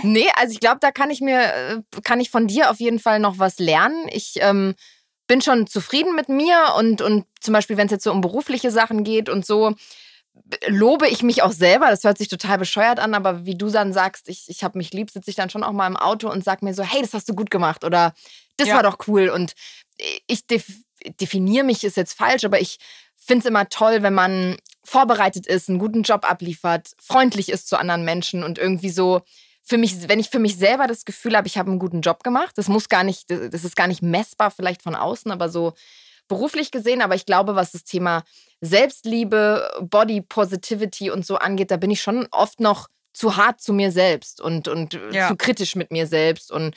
Nee, also ich glaube, da kann ich mir, äh, kann ich von dir auf jeden Fall noch was lernen. Ich ähm, bin schon zufrieden mit mir und, und zum Beispiel, wenn es jetzt so um berufliche Sachen geht und so, lobe ich mich auch selber. Das hört sich total bescheuert an, aber wie du dann sagst, ich, ich habe mich lieb, sitze ich dann schon auch mal im Auto und sag mir so, hey, das hast du gut gemacht oder das ja. war doch cool. Und ich def definiere mich, ist jetzt falsch, aber ich finde es immer toll, wenn man vorbereitet ist, einen guten Job abliefert, freundlich ist zu anderen Menschen und irgendwie so für mich, wenn ich für mich selber das Gefühl habe, ich habe einen guten Job gemacht, das muss gar nicht, das ist gar nicht messbar vielleicht von außen, aber so beruflich gesehen, aber ich glaube, was das Thema Selbstliebe, Body Positivity und so angeht, da bin ich schon oft noch zu hart zu mir selbst und, und ja. zu kritisch mit mir selbst und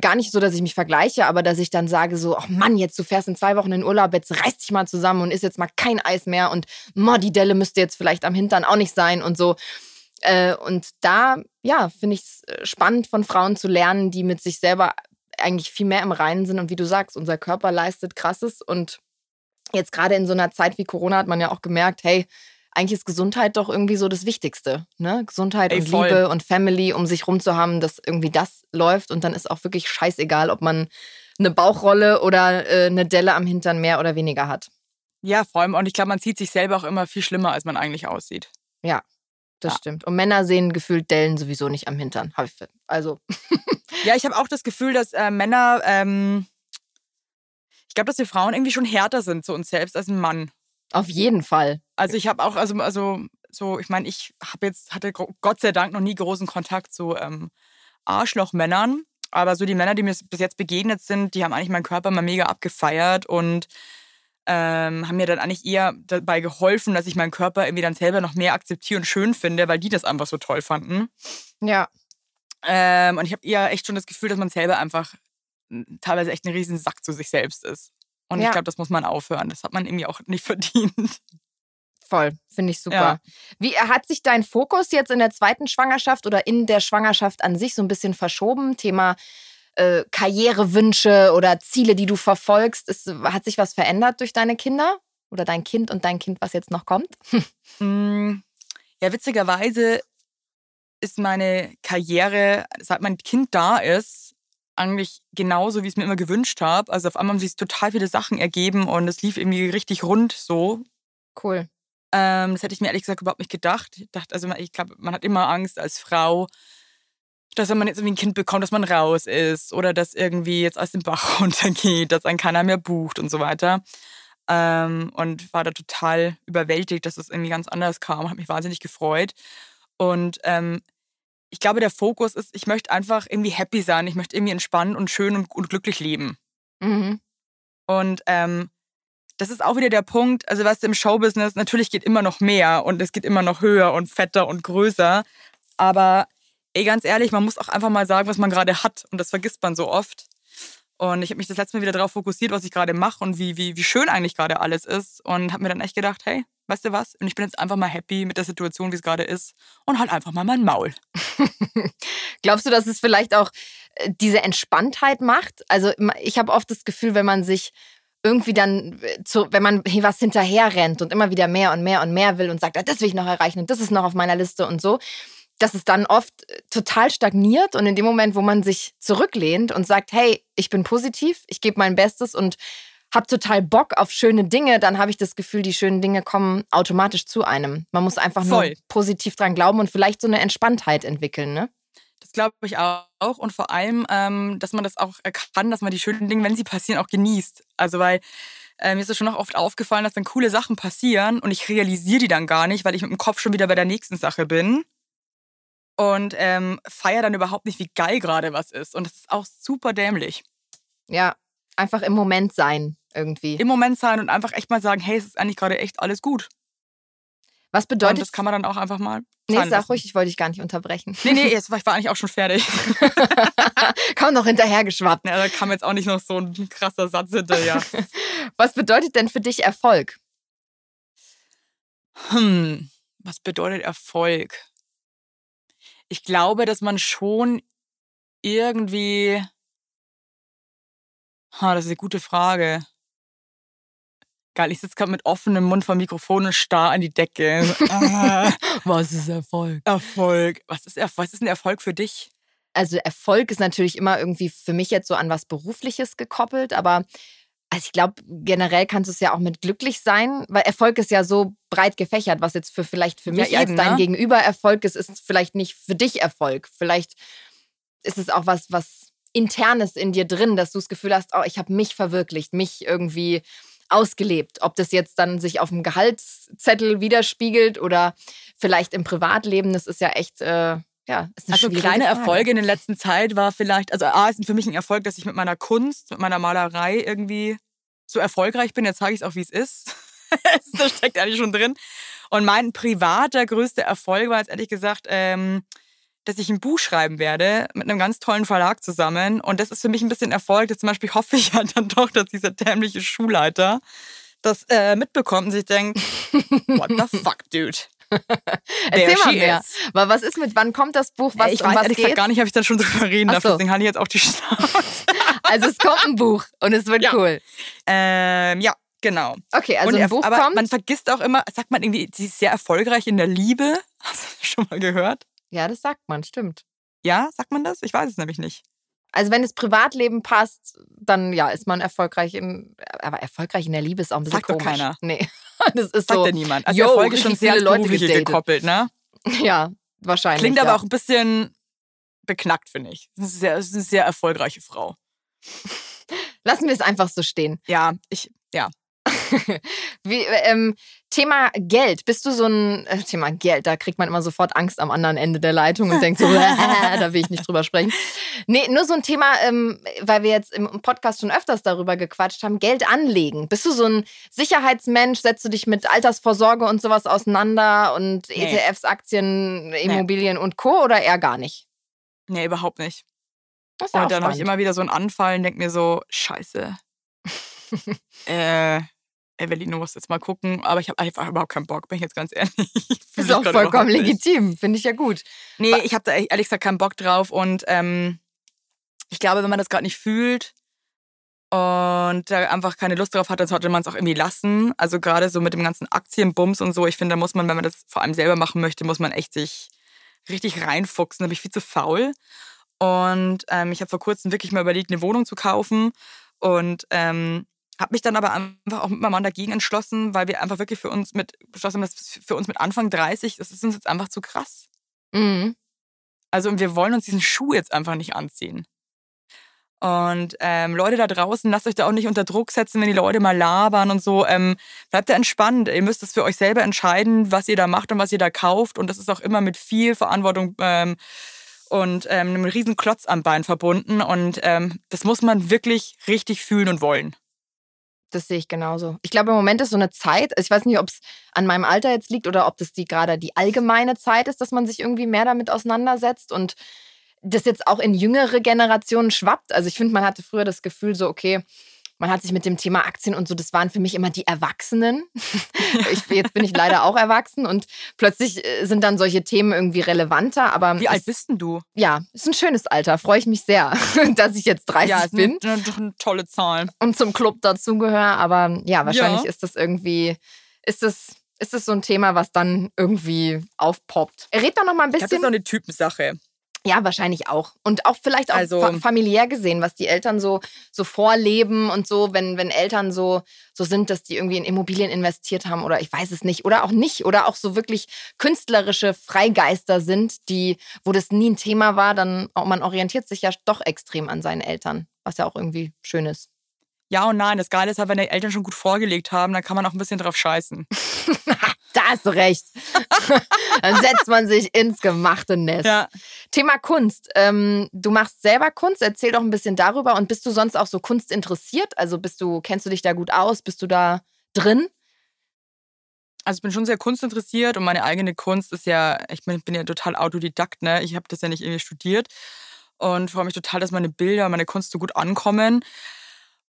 gar nicht so, dass ich mich vergleiche, aber dass ich dann sage so, ach Mann, jetzt du fährst in zwei Wochen in Urlaub, jetzt reiß dich mal zusammen und isst jetzt mal kein Eis mehr und mo, die Delle müsste jetzt vielleicht am Hintern auch nicht sein und so. Äh, und da, ja, finde ich es äh, spannend von Frauen zu lernen, die mit sich selber eigentlich viel mehr im Reinen sind und wie du sagst, unser Körper leistet krasses und jetzt gerade in so einer Zeit wie Corona hat man ja auch gemerkt, hey, eigentlich ist Gesundheit doch irgendwie so das Wichtigste. Ne? Gesundheit Ey, und voll. Liebe und Family, um sich rum zu haben, dass irgendwie das läuft. Und dann ist auch wirklich scheißegal, ob man eine Bauchrolle oder äh, eine Delle am Hintern mehr oder weniger hat. Ja, vor allem. Und ich glaube, man sieht sich selber auch immer viel schlimmer, als man eigentlich aussieht. Ja, das ja. stimmt. Und Männer sehen gefühlt Dellen sowieso nicht am Hintern. Also. ja, ich habe auch das Gefühl, dass äh, Männer, ähm, ich glaube, dass wir Frauen irgendwie schon härter sind zu uns selbst als ein Mann. Auf jeden Fall. Also ich habe auch, also, also so, ich meine, ich habe jetzt, hatte Gott sei Dank noch nie großen Kontakt zu ähm, Arschlochmännern. Aber so die Männer, die mir bis jetzt begegnet sind, die haben eigentlich meinen Körper mal mega abgefeiert und ähm, haben mir dann eigentlich eher dabei geholfen, dass ich meinen Körper irgendwie dann selber noch mehr akzeptiere und schön finde, weil die das einfach so toll fanden. Ja. Ähm, und ich habe eher echt schon das Gefühl, dass man selber einfach teilweise echt ein riesen Sack zu sich selbst ist. Und ja. ich glaube, das muss man aufhören. Das hat man irgendwie auch nicht verdient. Voll, finde ich super. Ja. Wie hat sich dein Fokus jetzt in der zweiten Schwangerschaft oder in der Schwangerschaft an sich so ein bisschen verschoben? Thema äh, Karrierewünsche oder Ziele, die du verfolgst. Ist, hat sich was verändert durch deine Kinder? Oder dein Kind und dein Kind, was jetzt noch kommt? Mm, ja, witzigerweise ist meine Karriere, seit mein Kind da ist, eigentlich genauso, wie ich es mir immer gewünscht habe. Also auf einmal haben sich total viele Sachen ergeben und es lief irgendwie richtig rund so. Cool. Ähm, das hätte ich mir ehrlich gesagt überhaupt nicht gedacht. Ich dachte, also ich glaube, man hat immer Angst als Frau, dass wenn man jetzt irgendwie ein Kind bekommt, dass man raus ist oder dass irgendwie jetzt aus dem Bach runtergeht, dass einen keiner mehr bucht und so weiter. Ähm, und war da total überwältigt, dass es irgendwie ganz anders kam. Hat mich wahnsinnig gefreut. Und ähm, ich glaube, der Fokus ist, ich möchte einfach irgendwie happy sein. Ich möchte irgendwie entspannen und schön und, und glücklich leben. Mhm. Und ähm, das ist auch wieder der Punkt, also was im Showbusiness, natürlich geht immer noch mehr und es geht immer noch höher und fetter und größer. Aber ey, ganz ehrlich, man muss auch einfach mal sagen, was man gerade hat. Und das vergisst man so oft. Und ich habe mich das letzte Mal wieder darauf fokussiert, was ich gerade mache und wie, wie, wie schön eigentlich gerade alles ist. Und habe mir dann echt gedacht, hey, weißt du was? Und ich bin jetzt einfach mal happy mit der Situation, wie es gerade ist. Und halt einfach mal mein Maul. Glaubst du, dass es vielleicht auch äh, diese Entspanntheit macht? Also ich habe oft das Gefühl, wenn man sich irgendwie dann, äh, zu, wenn man was hinterher rennt und immer wieder mehr und mehr und mehr will und sagt, ah, das will ich noch erreichen und das ist noch auf meiner Liste und so, dass es dann oft äh, total stagniert und in dem Moment, wo man sich zurücklehnt und sagt, hey, ich bin positiv, ich gebe mein Bestes und habe total Bock auf schöne Dinge, dann habe ich das Gefühl, die schönen Dinge kommen automatisch zu einem. Man muss einfach Voll. nur positiv dran glauben und vielleicht so eine Entspanntheit entwickeln, ne? Das glaube ich auch. Und vor allem, ähm, dass man das auch kann, dass man die schönen Dinge, wenn sie passieren, auch genießt. Also, weil äh, mir ist es schon auch oft aufgefallen, dass dann coole Sachen passieren und ich realisiere die dann gar nicht, weil ich mit dem Kopf schon wieder bei der nächsten Sache bin. Und ähm, feiere dann überhaupt nicht, wie geil gerade was ist. Und das ist auch super dämlich. Ja, einfach im Moment sein irgendwie. Im Moment sein und einfach echt mal sagen, hey, es ist eigentlich gerade echt alles gut. Was bedeutet. Und das kann man dann auch einfach mal. Nee, sag lassen. ruhig, ich wollte dich gar nicht unterbrechen. Nee, nee, jetzt war ich war eigentlich auch schon fertig. Kaum noch hinterhergeschwappt. Ja, da kam jetzt auch nicht noch so ein krasser Satz hinterher. was bedeutet denn für dich Erfolg? Hm, was bedeutet Erfolg? Ich glaube, dass man schon irgendwie. Ha, das ist eine gute Frage. Geil, ich sitze gerade mit offenem Mund vom Mikrofon und starr an die Decke. was ist Erfolg? Erfolg. Was ist, was ist ein Erfolg für dich? Also Erfolg ist natürlich immer irgendwie für mich jetzt so an was Berufliches gekoppelt, aber also ich glaube, generell kannst du es ja auch mit glücklich sein, weil Erfolg ist ja so breit gefächert, was jetzt für vielleicht für mich ja, eben, als dein ne? Gegenüber Erfolg ist, ist vielleicht nicht für dich Erfolg. Vielleicht ist es auch was, was Internes in dir drin, dass du das Gefühl hast, oh, ich habe mich verwirklicht, mich irgendwie ausgelebt. Ob das jetzt dann sich auf dem Gehaltszettel widerspiegelt oder vielleicht im Privatleben, das ist ja echt. Äh, ja, ist eine also kleine Frage. Erfolge in der letzten Zeit war vielleicht, also A ist für mich ein Erfolg, dass ich mit meiner Kunst, mit meiner Malerei irgendwie so erfolgreich bin. Jetzt sage ich es auch, wie es ist. das steckt eigentlich schon drin. Und mein privater größter Erfolg war jetzt ehrlich gesagt, ähm, dass ich ein Buch schreiben werde mit einem ganz tollen Verlag zusammen. Und das ist für mich ein bisschen Erfolg. Jetzt zum Beispiel hoffe ich ja dann doch, dass dieser dämliche Schulleiter das äh, mitbekommt und sich denkt, what the fuck, dude? Erzähl mal mehr. Aber was ist mit, wann kommt das Buch? Was, ich weiß was ehrlich gesagt gar nicht, ob ich da schon drüber reden darf. So. Deswegen habe ich jetzt auch die Schnauze. also es kommt ein Buch und es wird ja. cool. Ähm, ja, genau. Okay, also und ein Buch aber kommt. man vergisst auch immer, sagt man irgendwie, sie ist sehr erfolgreich in der Liebe. Hast du das schon mal gehört? Ja, das sagt man, stimmt. Ja, sagt man das? Ich weiß es nämlich nicht. Also wenn das Privatleben passt, dann ja, ist man erfolgreich in, aber erfolgreich in der Liebe ist auch ein bisschen Sagt komisch. doch keiner. Nee, das ist Sagt so. ja niemand. Also yo, Erfolg ist schon sehr Leute gekoppelt, ne? Ja, wahrscheinlich. Klingt ja. aber auch ein bisschen beknackt, finde ich. Das ist, sehr, das ist eine sehr erfolgreiche Frau. Lassen wir es einfach so stehen. Ja, ich, ja. Wie, ähm, Thema Geld. Bist du so ein äh, Thema Geld? Da kriegt man immer sofort Angst am anderen Ende der Leitung und denkt so, äh, da will ich nicht drüber sprechen. Nee, nur so ein Thema, ähm, weil wir jetzt im Podcast schon öfters darüber gequatscht haben: Geld anlegen. Bist du so ein Sicherheitsmensch? Setzt du dich mit Altersvorsorge und sowas auseinander und nee. ETFs, Aktien, Immobilien nee. und Co. oder eher gar nicht? Nee, überhaupt nicht. und dann habe ich immer wieder so einen Anfall und denke mir so: Scheiße äh, Evelyn, du musst jetzt mal gucken, aber ich habe einfach überhaupt keinen Bock, bin ich jetzt ganz ehrlich. Ist auch vollkommen legitim, finde ich ja gut. Nee, ich habe da ehrlich gesagt keinen Bock drauf und ähm, ich glaube, wenn man das gerade nicht fühlt und da einfach keine Lust drauf hat, dann sollte man es auch irgendwie lassen. Also gerade so mit dem ganzen Aktienbums und so, ich finde, da muss man, wenn man das vor allem selber machen möchte, muss man echt sich richtig reinfuchsen. Da bin ich viel zu faul. Und ähm, ich habe vor kurzem wirklich mal überlegt, eine Wohnung zu kaufen und ähm, habe mich dann aber einfach auch mit meinem Mann dagegen entschlossen, weil wir einfach wirklich für uns mit beschlossen haben, dass für uns mit Anfang 30, das ist uns jetzt einfach zu krass. Mhm. Also wir wollen uns diesen Schuh jetzt einfach nicht anziehen. Und ähm, Leute da draußen, lasst euch da auch nicht unter Druck setzen, wenn die Leute mal labern und so. Ähm, bleibt da entspannt. Ihr müsst es für euch selber entscheiden, was ihr da macht und was ihr da kauft. Und das ist auch immer mit viel Verantwortung ähm, und ähm, einem riesen Klotz am Bein verbunden. Und ähm, das muss man wirklich richtig fühlen und wollen. Das sehe ich genauso. Ich glaube, im Moment ist so eine Zeit, also ich weiß nicht, ob es an meinem Alter jetzt liegt oder ob das die gerade die allgemeine Zeit ist, dass man sich irgendwie mehr damit auseinandersetzt und das jetzt auch in jüngere Generationen schwappt. Also ich finde, man hatte früher das Gefühl so, okay, man hat sich mit dem Thema Aktien und so, das waren für mich immer die Erwachsenen. ich, jetzt bin ich leider auch erwachsen und plötzlich äh, sind dann solche Themen irgendwie relevanter. Aber Wie alt bist denn du? Ja, ist ein schönes Alter. Freue ich mich sehr, dass ich jetzt 30 ja, bin. Ja, ist eine tolle Zahl. Und zum Club dazugehöre. Aber ja, wahrscheinlich ja. ist das irgendwie, ist das ist das so ein Thema, was dann irgendwie aufpoppt. Red doch noch mal ein bisschen. Das ist so eine Typensache. Ja, wahrscheinlich auch. Und auch vielleicht auch also, fa familiär gesehen, was die Eltern so, so vorleben und so, wenn, wenn Eltern so, so sind, dass die irgendwie in Immobilien investiert haben oder ich weiß es nicht. Oder auch nicht. Oder auch so wirklich künstlerische Freigeister sind, die, wo das nie ein Thema war, dann man orientiert sich ja doch extrem an seinen Eltern, was ja auch irgendwie schön ist. Ja und nein. Das Geile ist halt, wenn die Eltern schon gut vorgelegt haben, dann kann man auch ein bisschen drauf scheißen. da hast du recht. Dann setzt man sich ins gemachte Nest. Ja. Thema Kunst. Ähm, du machst selber Kunst. Erzähl doch ein bisschen darüber. Und bist du sonst auch so Kunst interessiert? Also bist du, kennst du dich da gut aus? Bist du da drin? Also ich bin schon sehr kunstinteressiert und meine eigene Kunst ist ja, ich bin, bin ja total Autodidakt, ne? Ich habe das ja nicht irgendwie studiert und freue mich total, dass meine Bilder, meine Kunst so gut ankommen.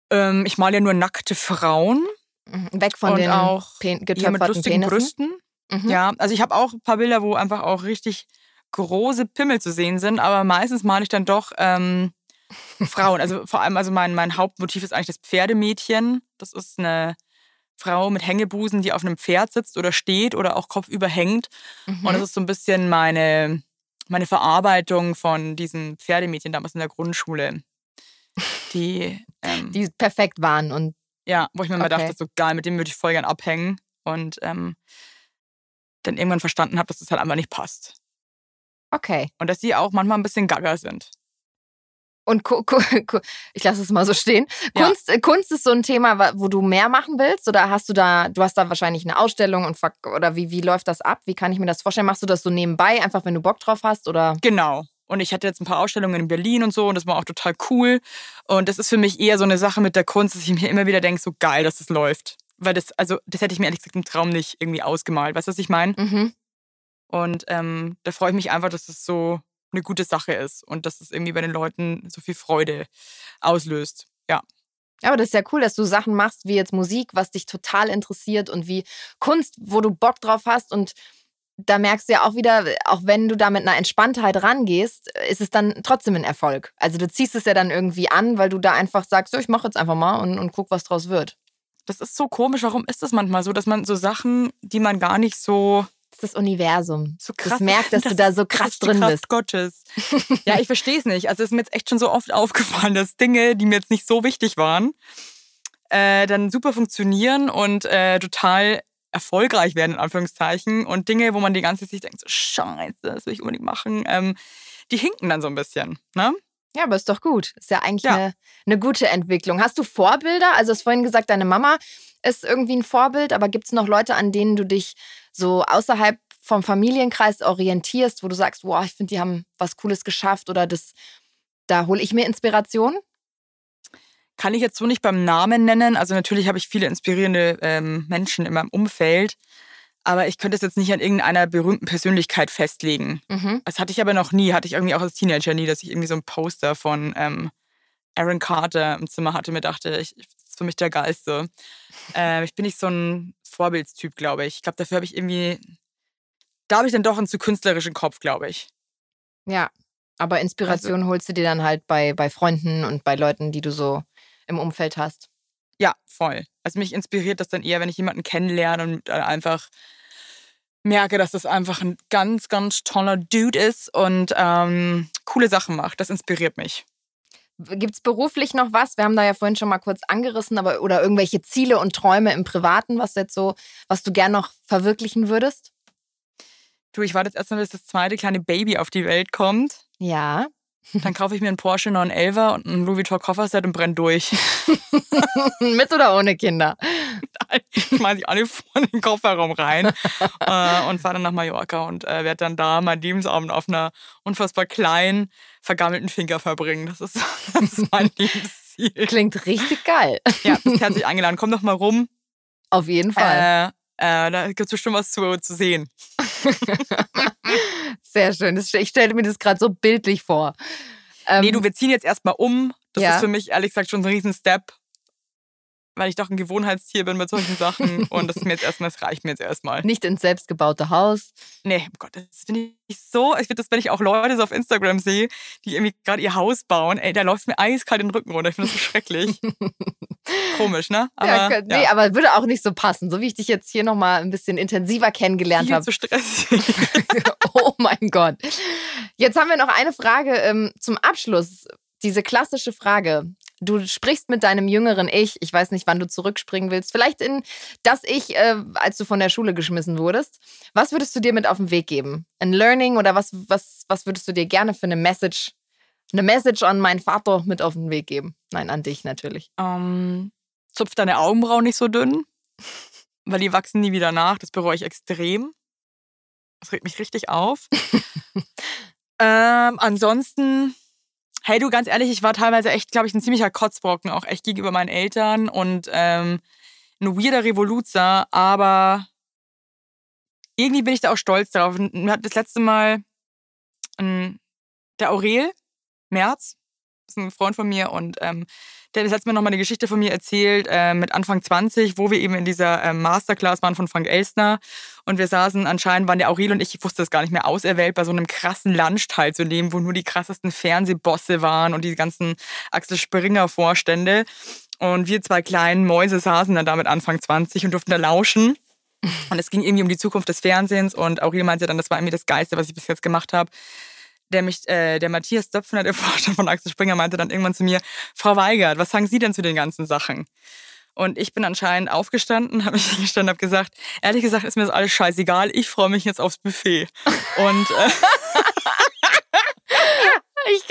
Ähm, ich male ja nur nackte Frauen. Mhm, weg von und den auch Pen ja, mit lustigen Penissen. Brüsten. Mhm. Ja, also ich habe auch ein paar Bilder, wo einfach auch richtig große Pimmel zu sehen sind, aber meistens male ich dann doch ähm, Frauen. Also vor allem, also mein, mein Hauptmotiv ist eigentlich das Pferdemädchen. Das ist eine Frau mit Hängebusen, die auf einem Pferd sitzt oder steht oder auch kopfüber hängt. Mhm. Und das ist so ein bisschen meine, meine Verarbeitung von diesen Pferdemädchen damals in der Grundschule. Die, ähm, die perfekt waren und ja, wo ich mir okay. mal dachte, so geil, mit dem würde ich voll gern abhängen. Und ähm, dann irgendwann verstanden habe, dass das halt einfach nicht passt. Okay. Und dass sie auch manchmal ein bisschen gaga sind. Und ich lasse es mal so stehen. Kunst, ja. Kunst ist so ein Thema, wo du mehr machen willst? Oder hast du da, du hast da wahrscheinlich eine Ausstellung und oder wie, wie läuft das ab? Wie kann ich mir das vorstellen? Machst du das so nebenbei, einfach wenn du Bock drauf hast? Oder? Genau. Und ich hatte jetzt ein paar Ausstellungen in Berlin und so und das war auch total cool. Und das ist für mich eher so eine Sache mit der Kunst, dass ich mir immer wieder denke, so geil, dass das läuft. Weil das, also das hätte ich mir ehrlich gesagt im Traum nicht irgendwie ausgemalt. Weißt du, was ich meine? Mhm. Und ähm, da freue ich mich einfach, dass das so eine gute Sache ist und dass es das irgendwie bei den Leuten so viel Freude auslöst. Ja. Aber das ist ja cool, dass du Sachen machst wie jetzt Musik, was dich total interessiert und wie Kunst, wo du Bock drauf hast und da merkst du ja auch wieder, auch wenn du da mit einer Entspanntheit rangehst, ist es dann trotzdem ein Erfolg. Also du ziehst es ja dann irgendwie an, weil du da einfach sagst, so, ich mache jetzt einfach mal und, und guck, was draus wird. Das ist so komisch. Warum ist das manchmal so, dass man so Sachen, die man gar nicht so Das ist das Universum. So krass. Das merkt, dass das, du da so krass drin Kraft bist. Gottes. ja, ich verstehe es nicht. Also es ist mir jetzt echt schon so oft aufgefallen, dass Dinge, die mir jetzt nicht so wichtig waren, äh, dann super funktionieren und äh, total erfolgreich werden, in Anführungszeichen. Und Dinge, wo man die ganze Zeit sich denkt, so scheiße, das will ich unbedingt machen, ähm, die hinken dann so ein bisschen. Ne? Ja, aber ist doch gut. Ist ja eigentlich ja. Eine, eine gute Entwicklung. Hast du Vorbilder? Also, du hast vorhin gesagt, deine Mama ist irgendwie ein Vorbild, aber gibt es noch Leute, an denen du dich so außerhalb vom Familienkreis orientierst, wo du sagst, wow, ich finde, die haben was Cooles geschafft oder das, da hole ich mir Inspiration? Kann ich jetzt so nicht beim Namen nennen. Also natürlich habe ich viele inspirierende ähm, Menschen in meinem Umfeld. Aber ich könnte es jetzt nicht an irgendeiner berühmten Persönlichkeit festlegen. Mhm. Das hatte ich aber noch nie. Hatte ich irgendwie auch als Teenager nie, dass ich irgendwie so ein Poster von ähm, Aaron Carter im Zimmer hatte. Mir dachte, ich, ist für mich der Geilste. Äh, ich bin nicht so ein Vorbildstyp, glaube ich. Ich glaube, dafür habe ich irgendwie, da habe ich dann doch einen zu künstlerischen Kopf, glaube ich. Ja, aber Inspiration also, holst du dir dann halt bei, bei Freunden und bei Leuten, die du so im Umfeld hast. Ja, voll. Also mich inspiriert das dann eher, wenn ich jemanden kennenlerne und einfach merke, dass das einfach ein ganz, ganz toller Dude ist und ähm, coole Sachen macht. Das inspiriert mich. Gibt es beruflich noch was? Wir haben da ja vorhin schon mal kurz angerissen, aber oder irgendwelche Ziele und Träume im Privaten, was jetzt so, was du gern noch verwirklichen würdest? Du, ich warte jetzt erstmal, bis das zweite kleine Baby auf die Welt kommt. Ja. Dann kaufe ich mir einen Porsche 911 und einen Louis Vuitton Kofferset und brenne durch. Mit oder ohne Kinder? Ich mache sie alle vor in den Kofferraum rein äh, und fahre dann nach Mallorca und äh, werde dann da meinen Lebensabend auf einer unfassbar kleinen, vergammelten Finger verbringen. Das ist, das ist mein Lebensziel. Klingt richtig geil. Ja, bist herzlich eingeladen. Komm doch mal rum. Auf jeden Fall. Äh, äh, da gibt es bestimmt was zu, zu sehen. Sehr schön. Ich stelle mir das gerade so bildlich vor. Ähm, nee, du, wir ziehen jetzt erstmal um. Das ja. ist für mich ehrlich gesagt schon ein Riesen-Step weil ich doch ein Gewohnheitstier bin mit solchen Sachen und das ist mir jetzt erstmal, das reicht mir jetzt erstmal. Nicht ins selbstgebaute Haus. Nee, oh Gott, das finde ich so, ich finde das, wenn ich auch Leute so auf Instagram sehe, die irgendwie gerade ihr Haus bauen, ey, da läuft es mir eiskalt den Rücken runter. Ich finde das so schrecklich. Komisch, ne? Aber, ja, nee, ja. aber würde auch nicht so passen, so wie ich dich jetzt hier nochmal ein bisschen intensiver kennengelernt habe. zu stressig. oh mein Gott. Jetzt haben wir noch eine Frage ähm, zum Abschluss. Diese klassische Frage. Du sprichst mit deinem jüngeren Ich. Ich weiß nicht, wann du zurückspringen willst. Vielleicht in das Ich, äh, als du von der Schule geschmissen wurdest. Was würdest du dir mit auf den Weg geben? Ein Learning oder was, was, was würdest du dir gerne für eine Message, eine Message an meinen Vater mit auf den Weg geben? Nein, an dich natürlich. Um, ähm, zupf deine Augenbrauen nicht so dünn, weil die wachsen nie wieder nach. Das bereue ich extrem. Das regt mich richtig auf. ähm, ansonsten hey du, ganz ehrlich, ich war teilweise echt, glaube ich, ein ziemlicher Kotzbrocken, auch echt gegenüber meinen Eltern und ähm, ein weirder Revoluzer, aber irgendwie bin ich da auch stolz drauf. Mir hat das letzte Mal ähm, der Aurel Merz, ist ein Freund von mir und ähm, der hat Mal nochmal eine Geschichte von mir erzählt äh, mit Anfang 20, wo wir eben in dieser äh, Masterclass waren von Frank Elstner und wir saßen, anscheinend waren der Aurel und ich, ich wusste das gar nicht mehr, auserwählt, bei so einem krassen Lunch teilzunehmen, wo nur die krassesten Fernsehbosse waren und die ganzen Axel Springer Vorstände. Und wir zwei kleinen Mäuse saßen dann damit Anfang 20 und durften da lauschen. Und es ging irgendwie um die Zukunft des Fernsehens und Aurel meinte dann, das war irgendwie das Geiste, was ich bis jetzt gemacht habe der mich, äh, der Matthias Döpfner, der Vorstand von Axel Springer, meinte dann irgendwann zu mir, Frau Weigert, was sagen Sie denn zu den ganzen Sachen? Und ich bin anscheinend aufgestanden, habe mich hingestanden, habe gesagt, ehrlich gesagt ist mir das alles scheißegal, ich freue mich jetzt aufs Buffet. Und äh, Ich,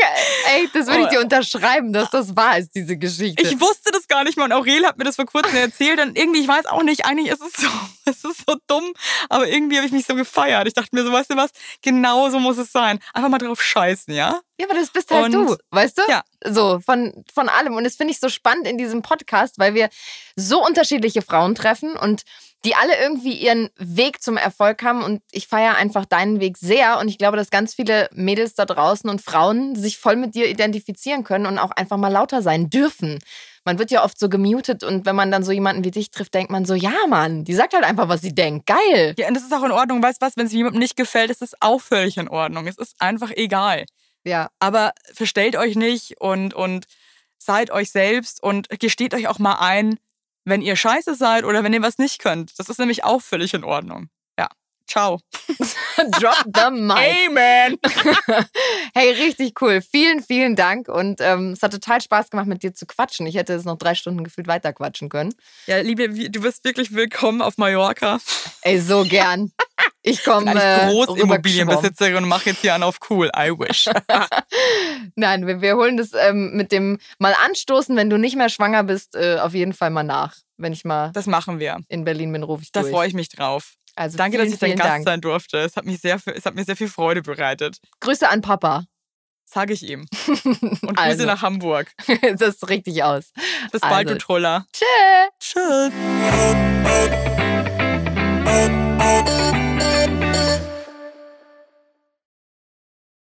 ey, das würde ich dir oh. unterschreiben, dass das wahr ist, diese Geschichte. Ich wusste das gar nicht mal und Aurel hat mir das vor kurzem erzählt und irgendwie, ich weiß auch nicht, eigentlich ist es so, es ist so dumm, aber irgendwie habe ich mich so gefeiert. Ich dachte mir so, weißt du was, genau so muss es sein. Einfach mal drauf scheißen, ja? Ja, aber das bist halt und, du, weißt du? Ja. So, von, von allem. Und das finde ich so spannend in diesem Podcast, weil wir so unterschiedliche Frauen treffen und die alle irgendwie ihren Weg zum Erfolg haben. Und ich feiere einfach deinen Weg sehr. Und ich glaube, dass ganz viele Mädels da draußen und Frauen sich voll mit dir identifizieren können und auch einfach mal lauter sein dürfen. Man wird ja oft so gemutet und wenn man dann so jemanden wie dich trifft, denkt man so, ja, Mann, die sagt halt einfach, was sie denkt. Geil. Ja, und das ist auch in Ordnung. Weißt du was, wenn es jemandem nicht gefällt, ist es auch völlig in Ordnung. Es ist einfach egal. Ja. Aber verstellt euch nicht und, und seid euch selbst und gesteht euch auch mal ein, wenn ihr scheiße seid oder wenn ihr was nicht könnt. Das ist nämlich auch völlig in Ordnung. Ja. Ciao. Drop the mic. Amen. hey, richtig cool. Vielen, vielen Dank. Und ähm, es hat total Spaß gemacht, mit dir zu quatschen. Ich hätte es noch drei Stunden gefühlt weiter quatschen können. Ja, Liebe, du bist wirklich willkommen auf Mallorca. Ey, so gern. Ich komme äh, Großimmobilienbesitzerin und mache jetzt hier an auf cool. I wish. Nein, wir, wir, holen das ähm, mit dem mal anstoßen, wenn du nicht mehr schwanger bist, äh, auf jeden Fall mal nach. Wenn ich mal das machen wir. in Berlin bin, rufe ich Da durch. freue ich mich drauf. Also Danke, vielen, dass ich dein Gast Dank. sein durfte. Es hat, mich sehr, es hat mir sehr viel Freude bereitet. Grüße an Papa. Sage ich ihm. Und Grüße also. nach Hamburg. das ist richtig aus. Bis bald, also. du Troller. Tschö. Tschüss. Thank you.